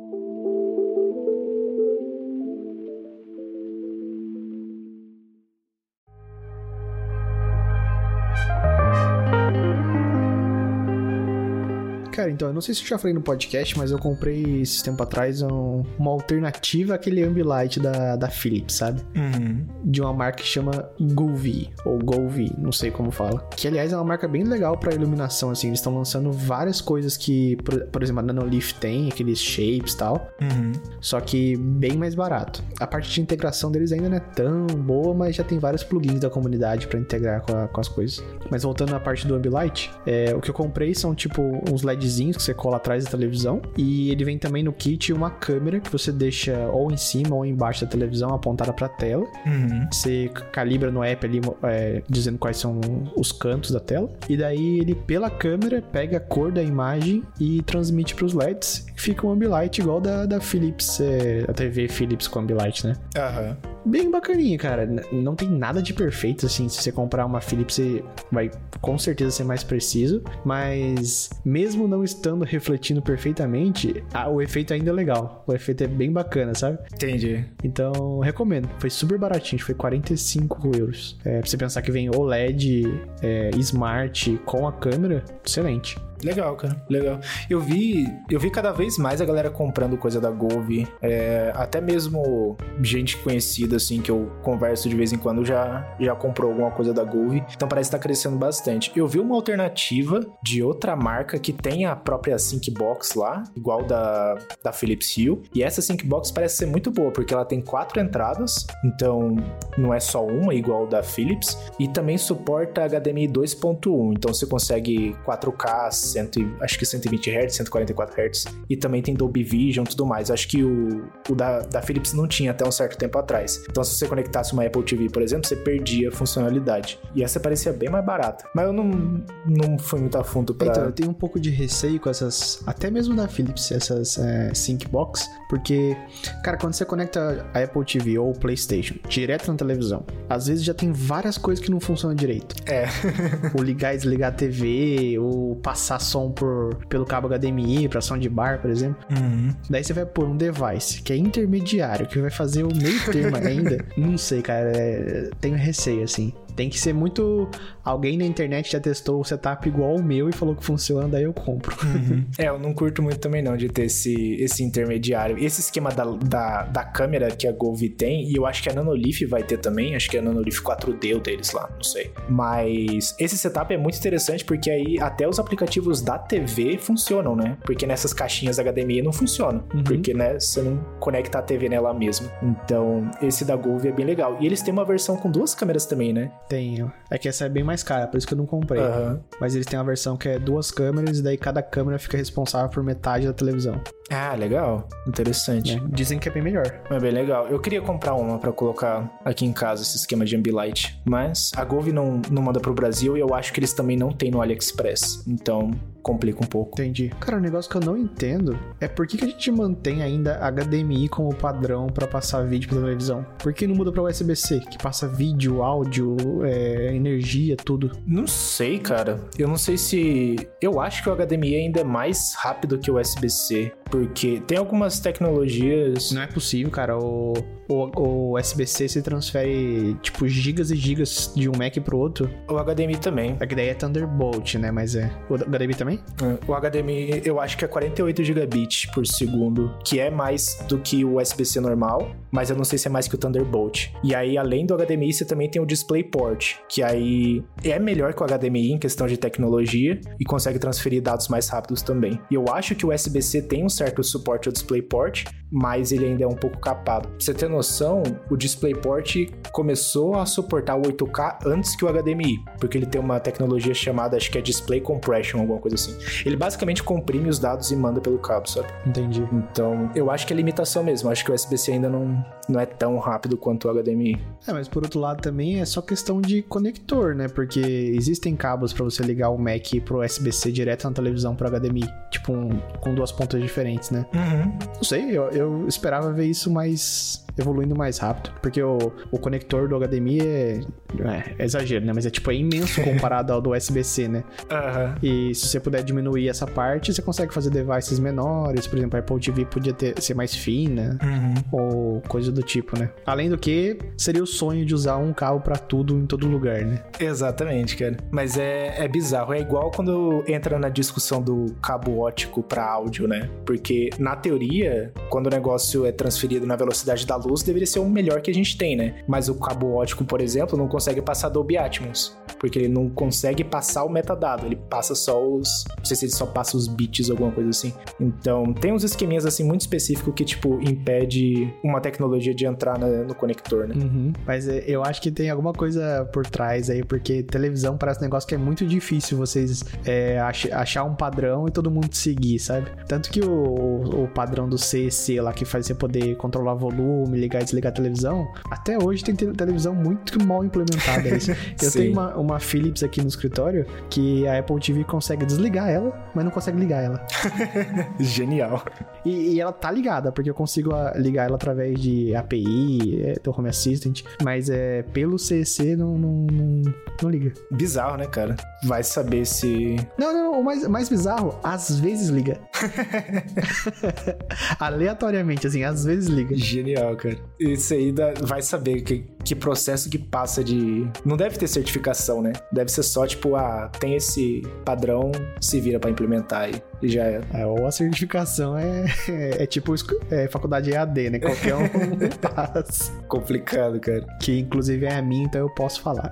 Então, eu não sei se eu já falei no podcast, mas eu comprei esse tempo atrás um- uma alternativa àquele Ambilight da, da Philips, sabe? Uhum. de uma marca que chama Golvi, ou Golvi, não sei como fala. Que, aliás, é uma marca bem legal pra iluminação, assim. Eles estão lançando várias coisas que, por, por exemplo, a Nanolift tem, aqueles shapes e tal, Uhum. só que bem mais barato. A parte de integração deles ainda não é tão boa, mas já tem vários plugins da comunidade pra integrar com, a- com as coisas. Mas voltando na parte do Ambilight, é, o que eu comprei são, tipo, uns LEDzinhos que você cola atrás da televisão, e ele vem também no kit uma câmera que você deixa ou em cima ou embaixo da televisão apontada pra tela, Uhum. você calibra no app ali, é, dizendo quais são os cantos da tela. E daí ele, pela câmera, pega a cor da imagem e transmite pros LEDs. Fica um ambilight igual da, da Philips, é, a TV Philips com ambilight, né? Aham. Bem bacaninha, cara. Não tem nada de perfeito, assim. Se você comprar uma Philips, você vai com certeza ser mais preciso. Mas mesmo não estando refletindo perfeitamente, o efeito ainda é legal. O efeito é bem bacana, sabe? Entendi. Então, recomendo. Foi super baratinho, foi 45 euros. É, pra você pensar que vem OLED, é, Smart com a câmera, excelente. Legal, cara. Legal. Eu vi, eu vi cada vez mais a galera comprando coisa da Gove. É, até mesmo gente conhecida, assim, que eu converso de vez em quando, já, já comprou alguma coisa da Gove. Então parece que tá crescendo bastante. Eu vi uma alternativa de outra marca que tem a própria Sync Box lá, igual da, da Philips Hue. E essa Sync Box parece ser muito boa, porque ela tem quatro entradas. Então não é só uma, igual da Philips. E também suporta HDMI 2.1. Então você consegue 4K 100, acho que 120 Hz, 144 Hz, e também tem Dolby Vision e tudo mais. Acho que o, o da, da Philips não tinha até um certo tempo atrás. Então, se você conectasse uma Apple TV, por exemplo, você perdia a funcionalidade. E essa parecia bem mais barata. Mas eu não, não fui muito a fundo pra. Então, eu tenho um pouco de receio com essas, até mesmo da Philips, essas é, Sync Box, porque, cara, quando você conecta a Apple TV ou o PlayStation direto na televisão, às vezes já tem várias coisas que não funcionam direito. É. o ligar e desligar a TV, ou passar passar som por, pelo cabo HDMI para soundbar, por exemplo. Uhum. Daí você vai pôr um device que é intermediário, que vai fazer o meio termo ainda. Não sei, cara. É... Tenho receio, assim. Tem que ser muito. Alguém na internet já testou o setup igual o meu e falou que funciona, daí eu compro. Uhum. é, eu não curto muito também não de ter esse, esse intermediário. Esse esquema da, da, da câmera que a Gove tem, e eu acho que a Nanolith vai ter também, acho que é a Nanolith 4D deles lá, não sei. Mas esse setup é muito interessante porque aí até os aplicativos da TV funcionam, né? Porque nessas caixinhas HDMI não funcionam. Uhum. Porque, né, você não conecta a TV nela mesmo. Então, esse da Gove é bem legal. E eles têm uma versão com duas câmeras também, né? Tenho. É que essa é bem mais cara, por isso que eu não comprei. Uhum. Mas eles têm uma versão que é duas câmeras e daí cada câmera fica responsável por metade da televisão. Ah, legal. Interessante. É, dizem que é bem melhor. É bem legal. Eu queria comprar uma para colocar aqui em casa, esse esquema de Ambilight. Mas a Gove não, não manda pro Brasil e eu acho que eles também não têm no AliExpress. Então, complica um pouco. Entendi. Cara, um negócio que eu não entendo é por que, que a gente mantém ainda HDMI como padrão para passar vídeo pra televisão? Por que não muda pra USB-C, que passa vídeo, áudio, é, energia, tudo? Não sei, cara. Eu não sei se. Eu acho que o HDMI ainda é mais rápido que o USB-C. Porque tem algumas tecnologias. Não é possível, cara. O, o, o USB-C se transfere, tipo, gigas e gigas de um Mac pro outro. O HDMI também. É que daí é Thunderbolt, né? Mas é. O HDMI também? É. O HDMI, eu acho que é 48 gigabits por segundo, que é mais do que o USB-C normal, mas eu não sei se é mais que o Thunderbolt. E aí, além do HDMI, você também tem o DisplayPort, que aí é melhor que o HDMI em questão de tecnologia e consegue transferir dados mais rápidos também. E eu acho que o USB-C tem um certo suporte ao DisplayPort, mas ele ainda é um pouco capado. Pra você ter noção, o DisplayPort começou a suportar o 8K antes que o HDMI, porque ele tem uma tecnologia chamada, acho que é Display Compression, alguma coisa assim. Ele basicamente comprime os dados e manda pelo cabo, sabe? Entendi. Então, eu acho que é limitação mesmo. Acho que o USB-C ainda não, não é tão rápido quanto o HDMI. É, mas por outro lado também é só questão de conector, né? Porque existem cabos para você ligar o Mac pro USB-C direto na televisão pro HDMI, tipo um, com duas pontas diferentes, né? Uhum. Não sei, eu, eu esperava ver isso mais evoluindo mais rápido. Porque o, o conector do HDMI é, é, é, exagero, né? Mas é tipo é imenso comparado ao do USB-C, né? Uhum. E se você puder diminuir essa parte, você consegue fazer devices menores. Por exemplo, a Apple TV podia ter, ser mais fina uhum. ou coisa do tipo, né? Além do que, seria o sonho de usar um cabo para tudo em todo lugar, né? Exatamente, cara. Mas é, é bizarro. É igual quando entra na discussão do cabo ótico para áudio, né? Porque na teoria, quando o negócio é transferido na velocidade da luz, luz deveria ser o melhor que a gente tem, né? Mas o cabo ótico, por exemplo, não consegue passar Dolby Atmos, porque ele não consegue passar o metadado, ele passa só os, não sei se ele só passa os bits alguma coisa assim. Então, tem uns esqueminhas assim muito específicos que tipo impede uma tecnologia de entrar no conector, né? Uhum. Mas é, eu acho que tem alguma coisa por trás aí, porque televisão parece um negócio que é muito difícil vocês é, achar um padrão e todo mundo seguir, sabe? Tanto que o, o padrão do CEC lá que faz você poder controlar volume, ligar e desligar a televisão, até hoje tem televisão muito mal implementada. Eu tenho uma, uma Philips aqui no escritório que a Apple TV consegue desligar ela, mas não consegue ligar ela. Genial. E, e, ela tá ligada, porque eu consigo ah, ligar ela através de API, é, do Home Assistant, mas é pelo CC não, não, não, não liga. Bizarro, né, cara? Vai saber se. Não, não, o mais, mais bizarro, às vezes liga. Aleatoriamente, assim, às vezes liga. Genial, cara. Isso aí dá, vai saber que, que processo que passa de. Não deve ter certificação, né? Deve ser só, tipo, ah, tem esse padrão, se vira para implementar aí. E já é. é. Ou a certificação é, é, é tipo é, faculdade EAD, né? Qualquer um passa. Complicado, cara. Que inclusive é a minha, então eu posso falar.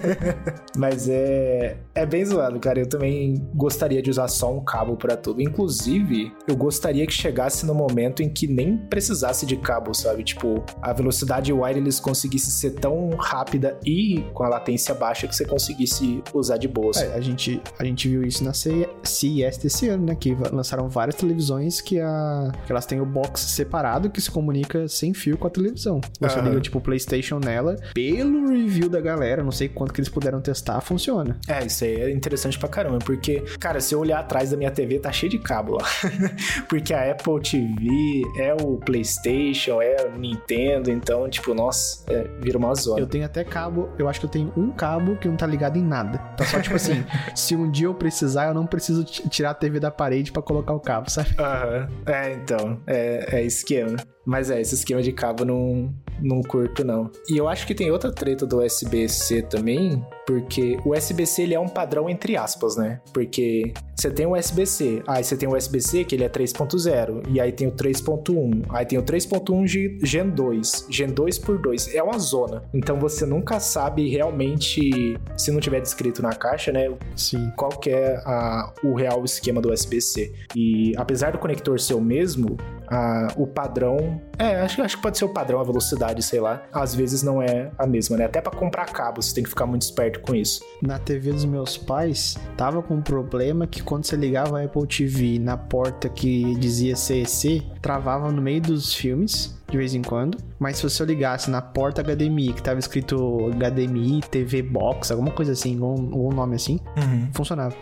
Mas é, é bem zoado, cara. Eu também gostaria de usar só um cabo para tudo. Inclusive, eu gostaria que chegasse no momento em que nem precisasse de cabo, sabe? Tipo, a velocidade wireless conseguisse ser tão rápida e com a latência baixa que você conseguisse usar de boa. É, a gente, a gente viu isso na CES desse ano, né? Que lançaram várias televisões que, a, que elas têm o box separado que se comunica sem fio com a televisão. Você uhum. liga, tipo, o PlayStation nela. Pelo review da galera, não sei quanto que eles puderam testar, funciona. É, isso aí é interessante pra caramba, porque, cara, se eu olhar atrás da minha TV, tá cheio de cabo lá. porque a Apple TV é o PlayStation, é o Nintendo, então, tipo, nossa, é, vira uma zona. Eu tenho até cabo, eu acho que eu tenho um cabo que não tá ligado em nada. Tá só, tipo assim, se um dia eu precisar, eu não preciso tirar a TV da parede para colocar o cabo, sabe? Aham. Uhum. É, então. É, é esquema. Mas é, esse esquema de cabo não, não curto, não. E eu acho que tem outra treta do USB-C também, porque o USB-C ele é um padrão entre aspas, né? Porque você tem o USB-C, aí você tem o USB-C que ele é 3.0, e aí tem o 3.1, aí tem o 3.1 Gen 2, Gen 2 por 2, é uma zona. Então você nunca sabe realmente, se não tiver descrito na caixa, né? Sim. Qual que é a, o real esquema do USB-C. E apesar do conector ser o mesmo, a, o padrão. É, acho, acho que pode ser o padrão, a velocidade, sei lá. Às vezes não é a mesma, né? Até para comprar cabo, você tem que ficar muito esperto com isso. Na TV dos meus pais, tava com um problema que quando você ligava a Apple TV na porta que dizia CEC, travava no meio dos filmes de vez em quando. Mas se você ligasse na porta HDMI, que tava escrito HDMI TV Box, alguma coisa assim, algum, um nome assim, uhum. funcionava.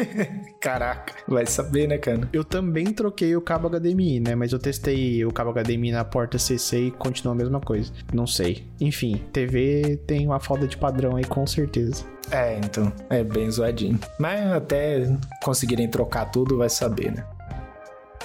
Caraca, vai saber, né, cara? Eu também troquei o cabo HDMI, né? Mas eu testei o cabo HDMI na porta CC e continua a mesma coisa. Não sei. Enfim, TV tem uma falta de padrão aí, com certeza. É, então, é bem zoadinho. Mas até conseguirem trocar tudo, vai saber, né?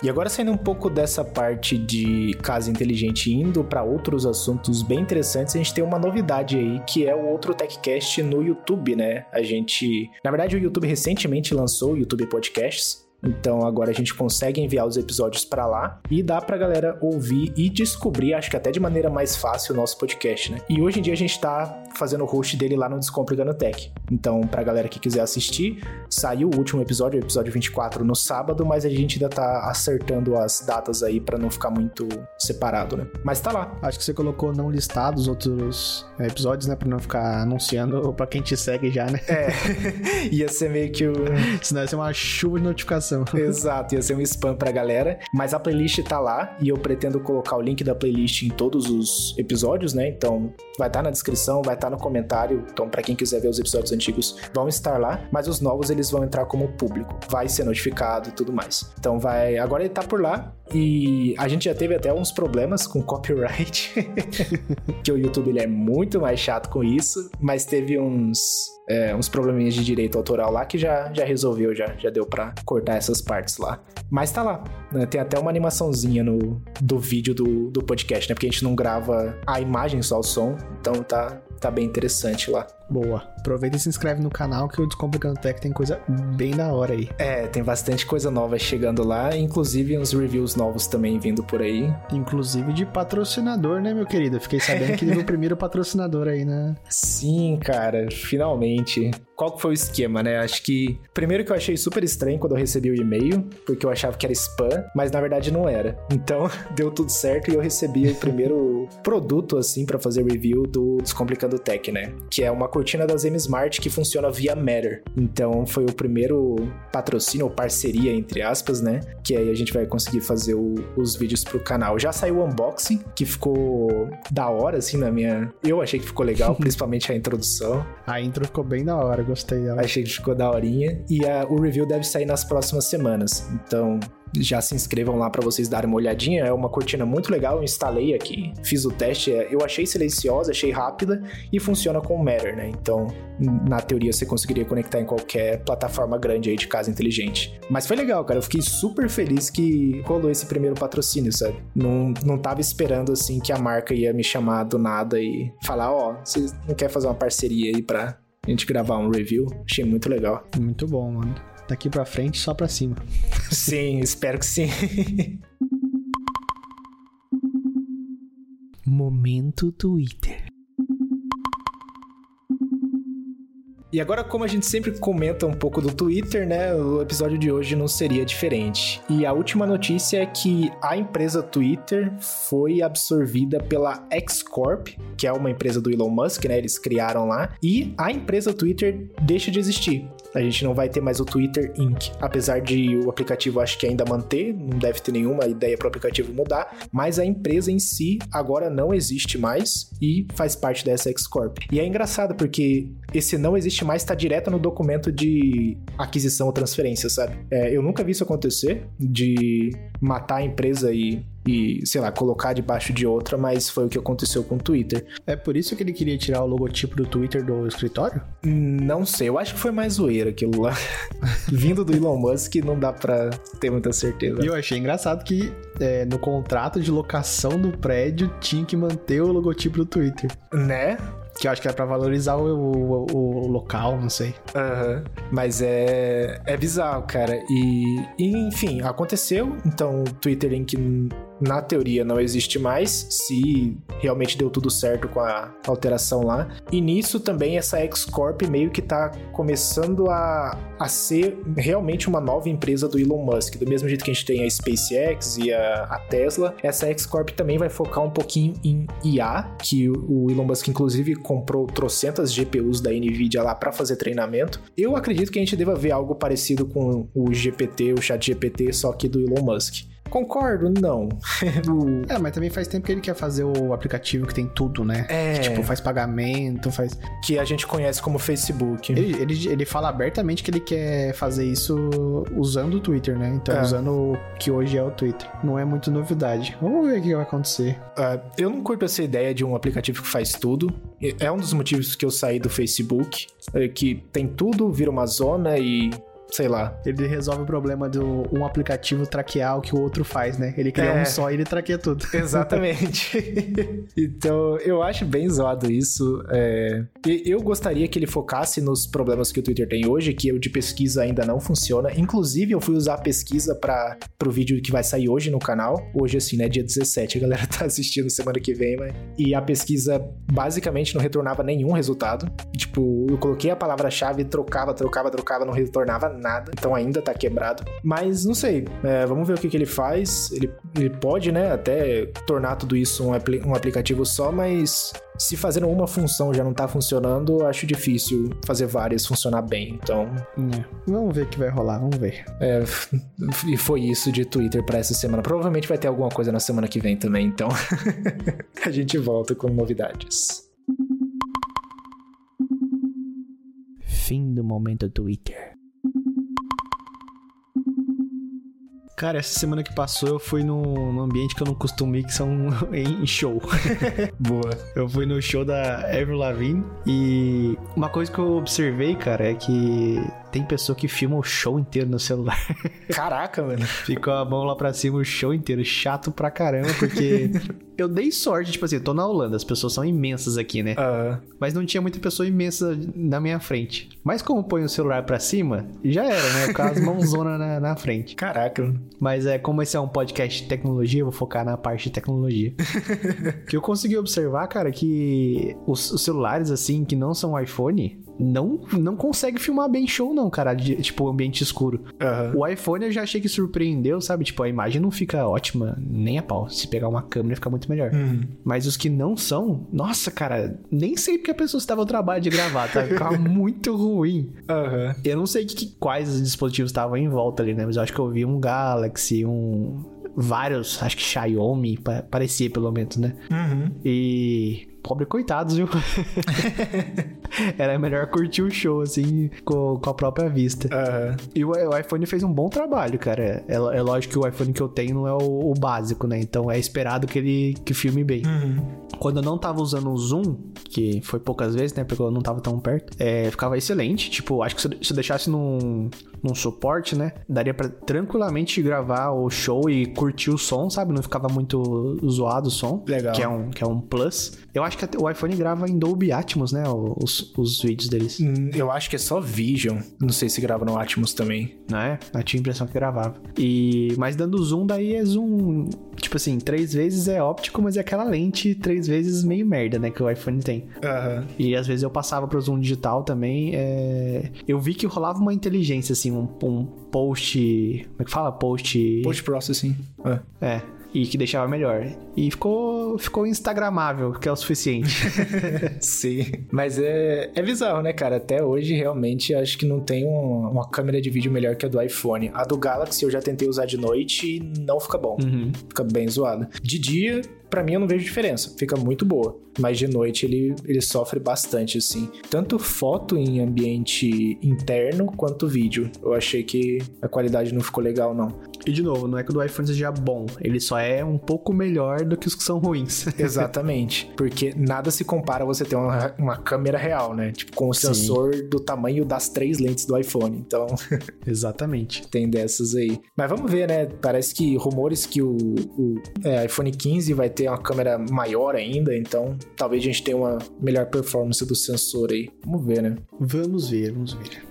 E agora saindo um pouco dessa parte de casa inteligente indo para outros assuntos bem interessantes, a gente tem uma novidade aí, que é o outro TechCast no YouTube, né? A gente, na verdade, o YouTube recentemente lançou o YouTube Podcasts, então agora a gente consegue enviar os episódios para lá e dá pra galera ouvir e descobrir, acho que até de maneira mais fácil, o nosso podcast, né? E hoje em dia a gente tá fazendo o host dele lá no Descomplicando Tech. Então, pra galera que quiser assistir, saiu o último episódio, o episódio 24, no sábado, mas a gente ainda tá acertando as datas aí para não ficar muito separado, né? Mas tá lá. Acho que você colocou não listados outros é, episódios, né? Pra não ficar anunciando pra quem te segue já, né? É. ia ser meio que o. Senão ia ser uma chuva de notificação Exato, ia ser um spam pra galera. Mas a playlist tá lá e eu pretendo colocar o link da playlist em todos os episódios, né? Então vai estar tá na descrição, vai estar tá no comentário. Então, para quem quiser ver os episódios antigos, vão estar lá. Mas os novos eles vão entrar como público. Vai ser notificado e tudo mais. Então vai. Agora ele tá por lá. E a gente já teve até uns problemas com copyright. que o YouTube ele é muito mais chato com isso. Mas teve uns é, uns probleminhas de direito autoral lá que já, já resolveu, já, já deu pra cortar essas partes lá. Mas tá lá, né? Tem até uma animaçãozinha no, do vídeo do, do podcast, né? Porque a gente não grava a imagem, só o som, então tá, tá bem interessante lá. Boa. Aproveita e se inscreve no canal que o Descomplicando Tech tem coisa bem da hora aí. É, tem bastante coisa nova chegando lá, inclusive uns reviews novos também vindo por aí. Inclusive de patrocinador, né, meu querido? Fiquei sabendo que ele é o primeiro patrocinador aí, né? Sim, cara, finalmente qual que foi o esquema, né? Acho que. Primeiro que eu achei super estranho quando eu recebi o e-mail, porque eu achava que era spam, mas na verdade não era. Então, deu tudo certo e eu recebi o primeiro produto, assim, para fazer review do Descomplicando Tech, né? Que é uma cortina da Zem Smart que funciona via Matter. Então, foi o primeiro patrocínio ou parceria, entre aspas, né? Que aí a gente vai conseguir fazer o, os vídeos pro canal. Já saiu o unboxing, que ficou da hora, assim, na minha. Eu achei que ficou legal, principalmente a introdução. A intro ficou bem da hora, gostei dela. Achei que ficou daorinha. E a, o review deve sair nas próximas semanas. Então, já se inscrevam lá para vocês darem uma olhadinha. É uma cortina muito legal, eu instalei aqui, fiz o teste. É, eu achei silenciosa, achei rápida e funciona com o Matter, né? Então, na teoria, você conseguiria conectar em qualquer plataforma grande aí de casa inteligente. Mas foi legal, cara. Eu fiquei super feliz que rolou esse primeiro patrocínio, sabe? Não, não tava esperando, assim, que a marca ia me chamar do nada e falar: Ó, oh, vocês não querem fazer uma parceria aí pra a gente gravar um review? Achei muito legal. Muito bom, mano daqui para frente só para cima. Sim, espero que sim. Momento Twitter. E agora, como a gente sempre comenta um pouco do Twitter, né? O episódio de hoje não seria diferente. E a última notícia é que a empresa Twitter foi absorvida pela X Corp, que é uma empresa do Elon Musk, né? Eles criaram lá. E a empresa Twitter deixa de existir. A gente não vai ter mais o Twitter Inc. Apesar de o aplicativo acho que ainda manter, não deve ter nenhuma ideia para o aplicativo mudar, mas a empresa em si agora não existe mais e faz parte dessa X Corp. E é engraçado porque esse não existe mais está direto no documento de aquisição ou transferência, sabe? É, eu nunca vi isso acontecer, de matar a empresa e e, sei lá, colocar debaixo de outra, mas foi o que aconteceu com o Twitter. É por isso que ele queria tirar o logotipo do Twitter do escritório? Não sei, eu acho que foi mais zoeira aquilo lá. Vindo do Elon Musk, não dá pra ter muita certeza. E eu achei engraçado que é, no contrato de locação do prédio tinha que manter o logotipo do Twitter. Né? Que eu acho que era pra valorizar o, o, o local, não sei. Uhum. Mas é, é bizarro, cara. E, e, enfim, aconteceu. Então, o Twitter Inc na teoria não existe mais, se realmente deu tudo certo com a alteração lá. E nisso também essa X-Corp meio que tá começando a, a ser realmente uma nova empresa do Elon Musk. Do mesmo jeito que a gente tem a SpaceX e a, a Tesla, essa X-Corp também vai focar um pouquinho em IA, que o Elon Musk inclusive comprou trocentas GPUs da NVIDIA lá para fazer treinamento. Eu acredito que a gente deva ver algo parecido com o GPT, o Chat GPT, só que do Elon Musk. Concordo? Não. é, mas também faz tempo que ele quer fazer o aplicativo que tem tudo, né? É. Que, tipo, faz pagamento, faz. Que a gente conhece como Facebook. Ele, ele, ele fala abertamente que ele quer fazer isso usando o Twitter, né? Então, é. usando o que hoje é o Twitter. Não é muito novidade. Vamos ver o que vai acontecer. Uh, eu não curto essa ideia de um aplicativo que faz tudo. É um dos motivos que eu saí do Facebook. É que tem tudo, vira uma zona e sei lá. Ele resolve o problema de um aplicativo traquear o que o outro faz, né? Ele cria é, um só e ele traqueia tudo. Exatamente. então, eu acho bem zoado isso. É... Eu gostaria que ele focasse nos problemas que o Twitter tem hoje, que o de pesquisa ainda não funciona. Inclusive, eu fui usar a pesquisa para o vídeo que vai sair hoje no canal. Hoje, assim, né? Dia 17. A galera tá assistindo semana que vem, mas... E a pesquisa basicamente não retornava nenhum resultado. Tipo, eu coloquei a palavra-chave, trocava, trocava, trocava, não retornava nada, então ainda tá quebrado. Mas não sei, é, vamos ver o que, que ele faz. Ele, ele pode, né, até tornar tudo isso um, apl um aplicativo só, mas se fazendo uma função já não tá funcionando, acho difícil fazer várias funcionar bem. Então. É. Vamos ver o que vai rolar, vamos ver. É, e foi isso de Twitter para essa semana. Provavelmente vai ter alguma coisa na semana que vem também, então. a gente volta com novidades. Fim do momento Twitter. Cara, essa semana que passou eu fui num, num ambiente que eu não costumo ir, que são em show. Boa. Eu fui no show da Avril Lavigne e uma coisa que eu observei, cara, é que tem pessoa que filma o show inteiro no celular. Caraca, mano. Ficou a mão lá pra cima o show inteiro. Chato pra caramba, porque eu dei sorte, tipo assim, eu tô na Holanda, as pessoas são imensas aqui, né? Uhum. Mas não tinha muita pessoa imensa na minha frente. Mas como põe o celular pra cima, já era, né? Com as mãozona na, na frente. Caraca. Mas é como esse é um podcast de tecnologia, eu vou focar na parte de tecnologia. que eu consegui observar, cara, que os, os celulares, assim, que não são iPhone, não, não consegue filmar bem show, não, cara. De, tipo, ambiente escuro. Aham. O iPhone eu já achei que surpreendeu, sabe? Tipo, a imagem não fica ótima nem a pau. Se pegar uma câmera, fica muito melhor. Uhum. Mas os que não são, nossa, cara, nem sei porque a pessoa estava ao trabalho de gravar, tá? Ficava muito ruim. Aham. Eu não sei que, que- quais dispositivos estavam em volta ali, né? Mas eu acho que eu vi um Galaxy, um. Vários, acho que Xiaomi, pa- parecia pelo menos, né? Uhum. E. Pobre coitados, viu? Era melhor curtir o show, assim, com, com a própria vista. Aham. E o, o iPhone fez um bom trabalho, cara. É, é lógico que o iPhone que eu tenho não é o, o básico, né? Então é esperado que ele que filme bem. Uhum. Quando eu não tava usando o zoom, que foi poucas vezes, né? Porque eu não tava tão perto, é, ficava excelente. Tipo, acho que se eu, se eu deixasse num, num suporte, né? Daria pra tranquilamente gravar o show e curtir o som, sabe? Não ficava muito zoado o som. Legal. Que é um, que é um plus. Eu acho que até o iPhone grava em Dolby Atmos, né? Os, os vídeos deles. Hum, Eu acho que é só Vision. Não sei se grava no Atmos também. Não é? Eu tinha a impressão que gravava. E... Mas dando zoom, daí é zoom... Tipo assim, três vezes é óptico, mas é aquela lente três vezes meio merda, né? Que o iPhone tem. Aham. E às vezes eu passava pro zoom digital também. é, Eu vi que rolava uma inteligência, assim, um, um post... Como é que fala? Post... Post processing. Ah. É. E que deixava melhor. E ficou, ficou instagramável, que é o suficiente. Sim. Mas é, é bizarro, né, cara? Até hoje, realmente, acho que não tem um- uma câmera de vídeo melhor que a do iPhone. A do Galaxy eu já tentei usar de noite e não fica bom. Uhum. Fica bem zoada. De dia, pra mim, eu não vejo diferença. Fica muito boa. Mas de noite, ele, ele sofre bastante, assim. Tanto foto em ambiente interno, quanto vídeo. Eu achei que a qualidade não ficou legal, não. E de novo, não é que o do iPhone seja bom, ele só é um pouco melhor do que os que são ruins. Exatamente. Porque nada se compara a você ter uma, uma câmera real, né? Tipo, com o Sim. sensor do tamanho das três lentes do iPhone. Então, Exatamente. tem dessas aí. Mas vamos ver, né? Parece que rumores que o, o, é, iPhone 15 vai ter uma câmera maior ainda. Então, talvez a gente tenha uma melhor performance do sensor aí. Vamos ver, né? Vamos ver, vamos ver.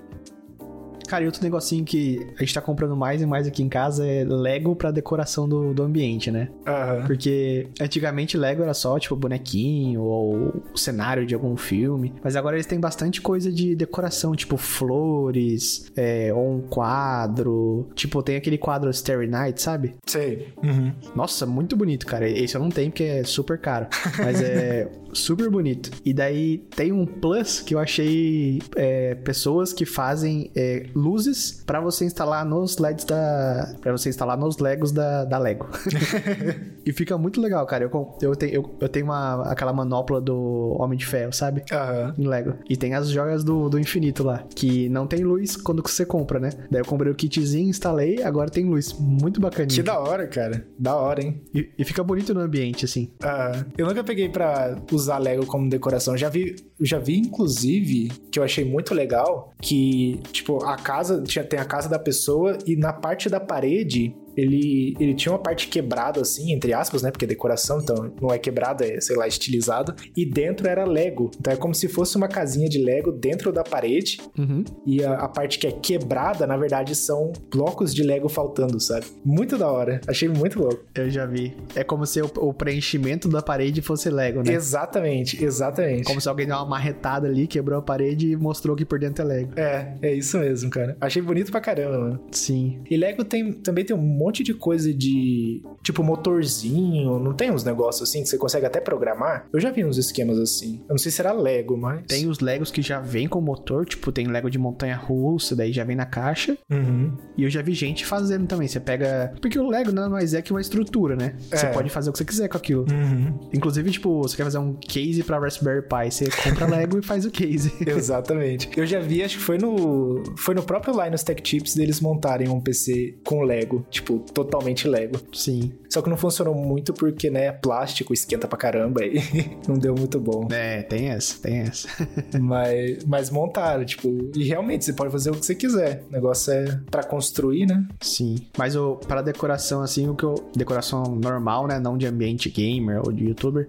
Cara, e outro negocinho que a gente tá comprando mais e mais aqui em casa é Lego pra decoração do, do ambiente, né? Aham. Porque antigamente Lego era só, tipo, bonequinho ou o cenário de algum filme. Mas agora eles têm bastante coisa de decoração, tipo flores, é, ou um quadro. Tipo, tem aquele quadro Starry Night, sabe? Sei. Uhum. Nossa, muito bonito, cara. Esse eu não tenho porque é super caro. Mas é super bonito. E daí tem um plus que eu achei é, pessoas que fazem é, luzes pra você instalar nos LEDs da. Pra você instalar nos Legos da, da Lego. e fica muito legal, cara. Eu, eu tenho, eu, eu tenho uma, aquela manopla do Homem de Ferro, sabe? Aham. Em Lego. E tem as joias do, do infinito lá, que não tem luz quando você compra, né? Daí eu comprei o kitzinho, instalei, agora tem luz. Muito bacaninha. Que da hora, cara. Da hora, hein? E, e fica bonito no ambiente, assim. Ah, eu nunca peguei pra usar Lego como decoração. Já vi, já vi inclusive que eu achei muito legal que tipo a casa tinha tem a casa da pessoa e na parte da parede ele, ele tinha uma parte quebrada, assim, entre aspas, né? Porque é decoração, então não é quebrada, é, sei lá, estilizado. E dentro era Lego. Então é como se fosse uma casinha de Lego dentro da parede. Uhum. E a, a parte que é quebrada, na verdade, são blocos de Lego faltando, sabe? Muito da hora. Achei muito louco. Eu já vi. É como se o, o preenchimento da parede fosse Lego, né? Exatamente, exatamente. Como se alguém deu uma marretada ali, quebrou a parede e mostrou que por dentro é Lego. É, é isso mesmo, cara. Achei bonito pra caramba, mano. Sim. E Lego tem, também tem um monte de coisa de. Tipo, motorzinho. Não tem uns negócios assim que você consegue até programar? Eu já vi uns esquemas assim. Eu não sei se era Lego, mas. Tem os Legos que já vem com motor, tipo, tem Lego de montanha russa, daí já vem na caixa. Uhum. E eu já vi gente fazendo também. Você pega. Porque o Lego nada mais é que uma estrutura, né? Você É. pode fazer o que você quiser com aquilo. Uhum. Inclusive, tipo, você quer fazer um case pra Raspberry Pi, você compra Lego e faz o case. Exatamente. Eu já vi, acho que foi no. Foi no próprio Linus Tech Tips deles montarem um PC com Lego. Tipo, totalmente Lego. Sim. Só que não funcionou muito porque, né, plástico esquenta pra caramba e não deu muito bom. É, tem essa, tem essa. Mas, mas montaram, tipo, e realmente você pode fazer o que você quiser. O negócio é pra construir, né? Sim. Mas o, para decoração, assim, o que eu. Decoração normal, né? Não de ambiente gamer ou de youtuber.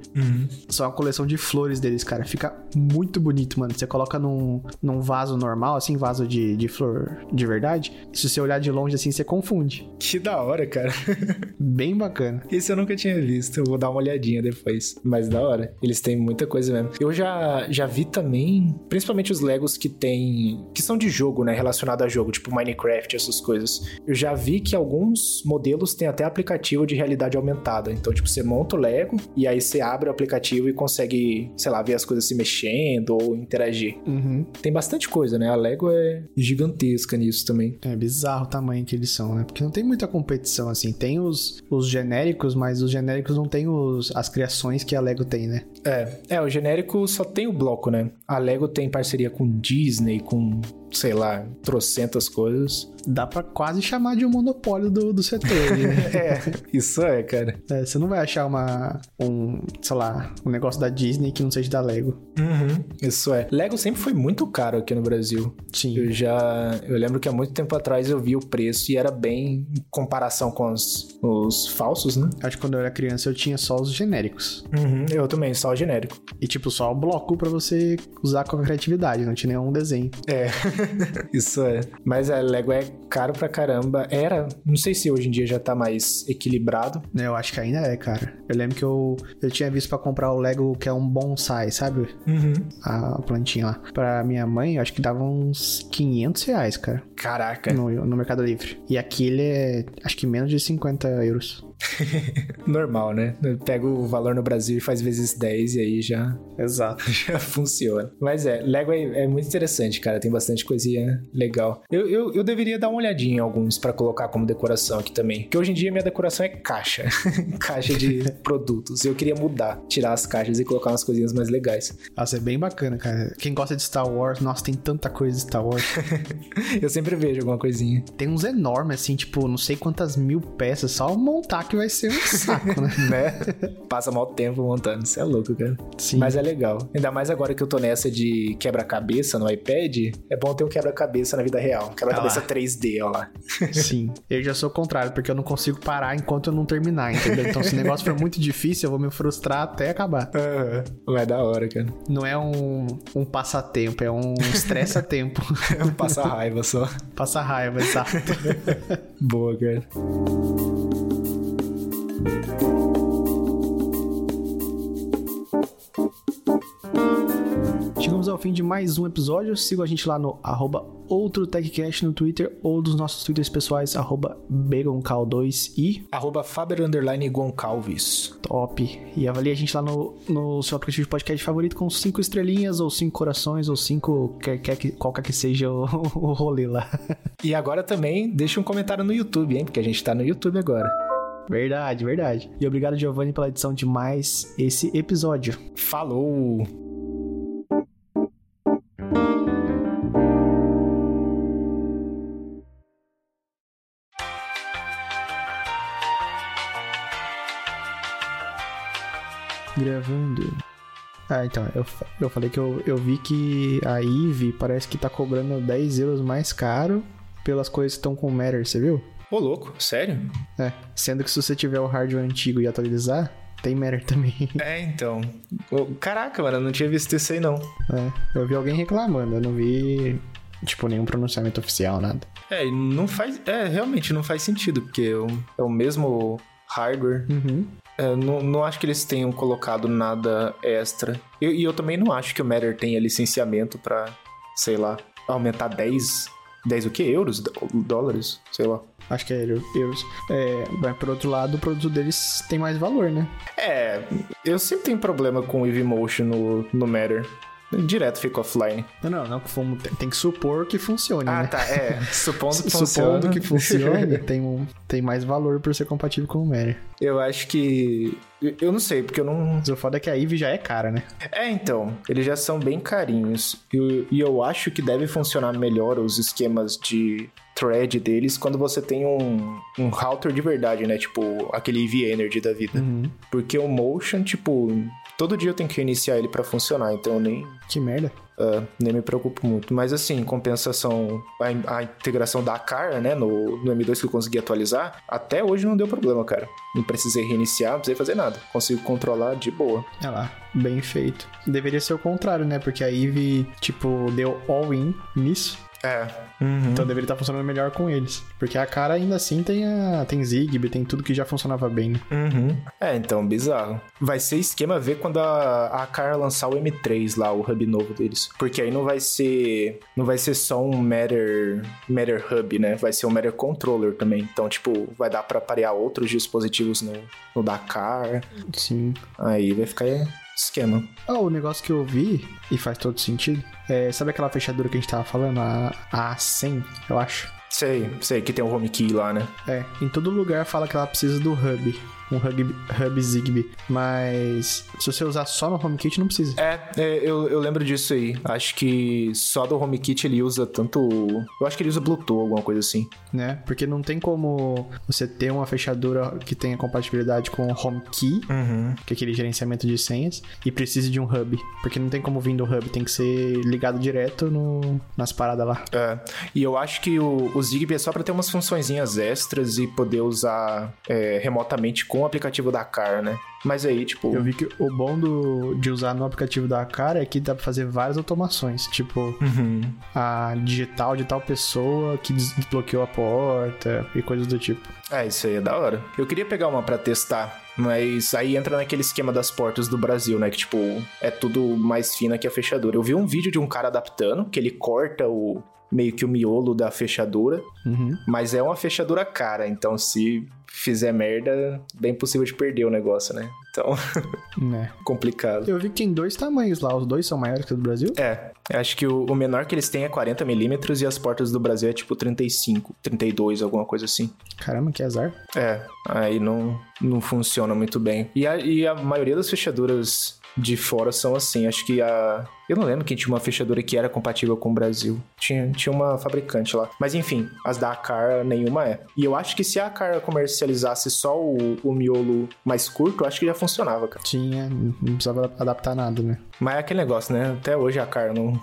Só uma coleção de flores deles, cara. Fica muito bonito, mano. Você coloca num, num vaso normal, assim, vaso de, de flor de verdade. Se você olhar de longe, assim, você confunde. Que da da hora, cara. Bem bacana. Esse eu nunca tinha visto. Eu vou dar uma olhadinha depois. Mas da hora. Eles têm muita coisa mesmo. Eu já, já vi também, principalmente os Legos que tem. que são de jogo, né? Relacionado a jogo, tipo Minecraft, essas coisas. Eu já vi que alguns modelos têm até aplicativo de realidade aumentada. Então, tipo, você monta o Lego e aí você abre o aplicativo e consegue, sei lá, ver as coisas se mexendo ou interagir. Uhum. Tem bastante coisa, né? A Lego é gigantesca nisso também. É bizarro o tamanho que eles são, né? Porque não tem muita competição, assim. Tem os, os genéricos, mas os genéricos não tem os, as criações que a Lego tem, né? É, é, o genérico só tem o bloco, né? A Lego tem parceria com Disney, com sei lá, trocentas coisas. Dá pra quase chamar de um monopólio do, do setor, né? é, isso é, cara. É, você não vai achar uma, um, sei lá, um negócio da Disney que não seja da Lego. Uhum, isso é. Lego sempre foi muito caro aqui no Brasil. Sim. Eu já, eu lembro que há muito tempo atrás eu vi o preço e era bem em comparação com os, os falsos, né? Acho que quando eu era criança eu tinha só os genéricos. Uhum, eu também, só o genérico. E tipo, só o bloco pra você usar com a criatividade, não tinha nenhum desenho. É. Isso é. Mas é, Lego é caro pra caramba. Era, não sei se hoje em dia já tá mais equilibrado. Eu acho que ainda é, cara. Eu lembro que eu, eu tinha visto pra comprar o Lego que é um bonsai, sabe? Uhum. A plantinha lá. Pra minha mãe, eu acho que dava uns 500 reais, cara. Caraca. No, no Mercado Livre. E aqui ele é, acho que menos de 50 euros. Normal, né? Pega o valor no Brasil e faz vezes 10 e aí já, Exato. já funciona. Mas é, Lego é, é muito interessante, cara. Tem bastante coisinha legal. Eu, eu, eu deveria dar uma olhadinha em alguns pra colocar como decoração aqui também. Porque hoje em dia minha decoração é caixa. caixa de produtos. Eu queria mudar, tirar as caixas e colocar umas coisinhas mais legais. Nossa, é bem bacana, cara. Quem gosta de Star Wars, nossa, tem tanta coisa de Star Wars. eu sempre vejo alguma coisinha. Tem uns enormes, assim, tipo, não sei quantas mil peças. Só montar que vai ser um saco, né? né? Passa mal tempo montando. Isso é louco, cara. Sim. Mas é legal. Ainda mais agora que eu tô nessa de quebra-cabeça no iPad. É bom ter um quebra-cabeça na vida real. Quebra-cabeça Ah lá. 3D, ó lá. Sim. Eu já sou o contrário, porque eu não consigo parar enquanto eu não terminar, entendeu? Então, se o negócio for muito difícil, eu vou me frustrar até acabar. Vai da hora, cara. Não é um, um passatempo, é um estressa-tempo. Passa raiva só. Passa raiva, exato. Boa, cara. Chegamos ao fim de mais um episódio. Siga a gente lá no arroba outro TechCast no Twitter ou dos nossos Twitters pessoais, arroba BegonCal2 e Arroba Faber Underline Goncalves. top. E avalie a gente lá no, no seu aplicativo de podcast favorito com cinco estrelinhas ou cinco corações ou cinco quer, quer que, qualquer que seja o, o rolê lá. E agora também deixa um comentário no YouTube, hein? Porque a gente tá no YouTube agora. Verdade, verdade. E obrigado, Giovanni, pela edição de mais esse episódio. Falou! Gravando. Ah, então, eu, eu falei que eu, eu vi que a Eve parece que tá cobrando 10 euros mais caro pelas coisas que estão com Matter, você viu? Ô, louco, sério? É, sendo que se você tiver o hardware antigo e atualizar, tem Matter também. É, então. Caraca, mano, eu não tinha visto isso aí, não. É, eu vi alguém reclamando, eu não vi, tipo, nenhum pronunciamento oficial, nada. É, não faz. É, realmente não faz sentido, porque é o, é o mesmo hardware. Uhum. É, não, não acho que eles tenham colocado nada extra. E, e eu também não acho que o Matter tenha licenciamento pra, sei lá, aumentar 10. 10 o quê? Euros? Dó- Dólares? Sei lá. Acho que é euro- euros. É, mas por outro lado, o produto deles tem mais valor, né? É, eu sempre tenho problema com o Evomotion no, no Matter. Direto fica offline. Não, não, não tem que supor que funcione, Ah, né? tá. É, supondo que Supondo funciona. que funcione, tem, um, tem mais valor por ser compatível com o Matter. Eu acho que. Eu não sei, porque eu não. Mas o foda é que a Eve já é cara, né? É, então. Eles já são bem carinhos. E, e eu acho que deve funcionar melhor os esquemas de thread deles quando você tem um, um router de verdade, né? Tipo, aquele EV Energy da vida. Uhum. Porque o Motion, tipo, todo dia eu tenho que reiniciar ele pra funcionar, então nem. Que merda. ah, nem me preocupo muito. Mas assim, em compensação, a, a integração da Car, né, no, no M2 que eu consegui atualizar, até hoje não deu problema, cara. Não precisei reiniciar, não precisei fazer nada. Consigo controlar de boa. Olha lá, bem feito. Deveria ser o contrário, né? Porque a Eve, tipo, deu all-in nisso. É. Uhum. Então deveria estar funcionando melhor com eles. Porque a cara ainda assim tem a tem Zigbee, tem tudo que já funcionava bem, né? Uhum. É, então, bizarro. Vai ser esquema ver quando a, a cara lançar o M3 lá, o hub novo deles. Porque aí não vai ser. Não vai ser só um Matter, Matter Hub, né? Vai ser um Matter Controller também. Então, tipo, vai dar pra parear outros dispositivos no, no Dakar. Sim. Aí vai ficar esquema. Ah, o negócio que eu vi, e faz todo sentido, é, sabe aquela fechadura que a gente tava falando? A, a 100, eu acho. Sei, sei que tem o home key lá, né? É, em todo lugar fala que ela precisa do hub um hub, hub Zigbee. Mas se você usar só no HomeKit, não precisa. É, é, eu, eu lembro disso aí. Acho que só do HomeKit ele usa tanto. Eu acho que ele usa Bluetooth, alguma coisa assim. Né? Porque não tem como você ter uma fechadura que tenha compatibilidade com o HomeKey, uhum. que é aquele gerenciamento de senhas, e precise de um hub. Porque não tem como vir do hub, tem que ser ligado direto no, nas paradas lá. É. E eu acho que o, o Zigbee é só para ter umas funçõezinhas extras e poder usar é, remotamente com o aplicativo da Car, né? Mas aí, tipo. Eu vi que o bom do, de usar no aplicativo da Car é que dá pra fazer várias automações. Tipo, uhum. a digital de tal pessoa que desbloqueou a porta e coisas do tipo. É, isso aí é da hora. Eu queria pegar uma para testar. Mas aí entra naquele esquema das portas do Brasil, né? Que, tipo, é tudo mais fina que a fechadura. Eu vi um vídeo de um cara adaptando, que ele corta o, meio que o miolo da fechadura, uhum. mas é uma fechadura cara, então se fizer merda, bem possível de perder o negócio, né? Então, é. complicado. Eu vi que tem dois tamanhos lá, os dois são maiores que o do Brasil? É, acho que o, o menor que eles têm é 40mm e as portas do Brasil é tipo 35, 32, alguma coisa assim. Caramba, que azar. É, aí não, não funciona muito bem. E a, e a maioria das fechaduras de fora são assim. Acho que a. Eu não lembro quem tinha uma fechadura que era compatível com o Brasil. Tinha, tinha uma fabricante lá. Mas enfim, as da Acar nenhuma é. E eu acho que se a Acar comercializasse só o, o miolo mais curto, eu acho que já funcionava, cara. Tinha, não precisava adaptar nada, né? Mas é aquele negócio, né? Até hoje a Acar não.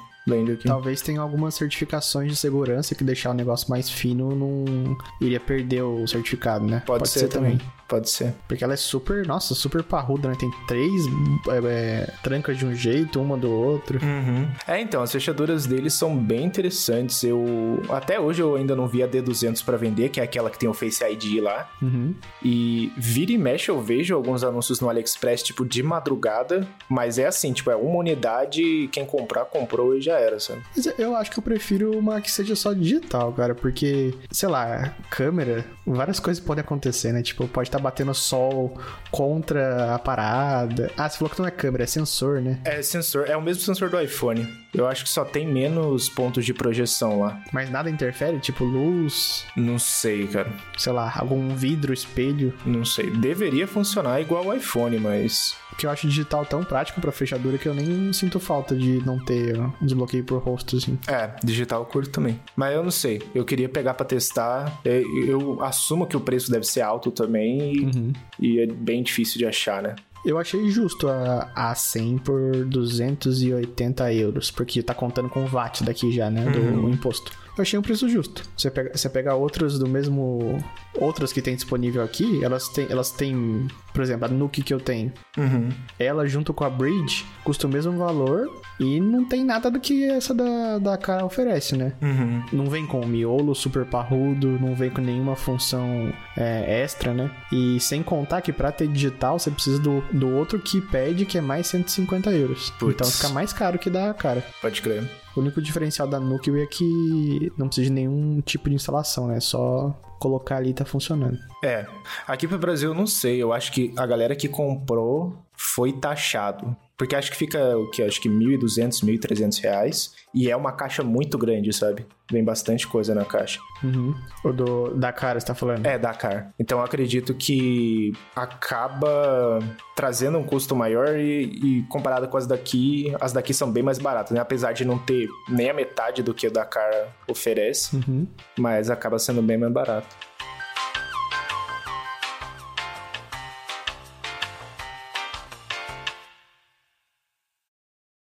Talvez tenha algumas certificações de segurança que deixar o negócio mais fino não iria perder o certificado, né? Pode, Pode ser, ser, também. também. Pode ser. Porque ela é super, nossa, super parruda, né? Tem três é, é, trancas de um jeito, uma do outro. Uhum. É, então, as fechaduras deles são bem interessantes. Eu. Até hoje eu ainda não vi a D200 para vender, que é aquela que tem o Face ID lá. Uhum. E vira e mexe eu vejo alguns anúncios no AliExpress, tipo, de madrugada. Mas é assim, tipo, é uma unidade, quem comprar, comprou e já era, sabe? Mas eu acho que eu prefiro uma que seja só digital, cara, porque, sei lá, câmera, várias coisas podem acontecer, né? Tipo, pode estar tá batendo sol contra a parada. Ah, você falou que não é câmera, é sensor, né? É sensor, é o mesmo sensor do iPhone. Eu acho que só tem menos pontos de projeção lá. Mas nada interfere? Tipo luz? Não sei, cara. Sei lá, algum vidro, espelho? Não sei. Deveria funcionar igual o iPhone, mas que eu acho digital tão prático para fechadura que eu nem sinto falta de não ter um desbloqueio por rosto, assim. É, digital curto também. Mas eu não sei. Eu queria pegar para testar. É, eu assumo que o preço deve ser alto também e, uhum. e é bem difícil de achar, né? Eu achei justo a, a 100 por 280 euros, porque tá contando com o VAT daqui já, né? Do uhum. imposto. Eu achei um preço justo. Você pega, você outras do mesmo. Outras que tem disponível aqui, elas têm, elas têm por exemplo, a Nuke que eu tenho. Uhum. Ela junto com a Bridge custa o mesmo valor e não tem nada do que essa da, da cara oferece, né? Uhum. Não vem com miolo super parrudo, não vem com nenhuma função é, extra, né? E sem contar que pra ter digital você precisa do, do outro keypad que é mais 150 euros. Puts. Então fica mais caro que da cara. Pode crer. O único diferencial da Nuke é que não precisa de nenhum tipo de instalação, né? Só colocar ali e tá funcionando. É. Aqui pro Brasil eu não sei. Eu acho que a galera que comprou foi taxado. Porque acho que fica o que? Acho que 1.200, 1.300 reais. E é uma caixa muito grande, sabe? Vem bastante coisa na caixa. Uhum. O do, da cara, você tá falando? É, da cara. Então eu acredito que acaba trazendo um custo maior e, e, comparado com as daqui, as daqui são bem mais baratas, né? Apesar de não ter nem a metade do que o da cara oferece, uhum. mas acaba sendo bem mais barato.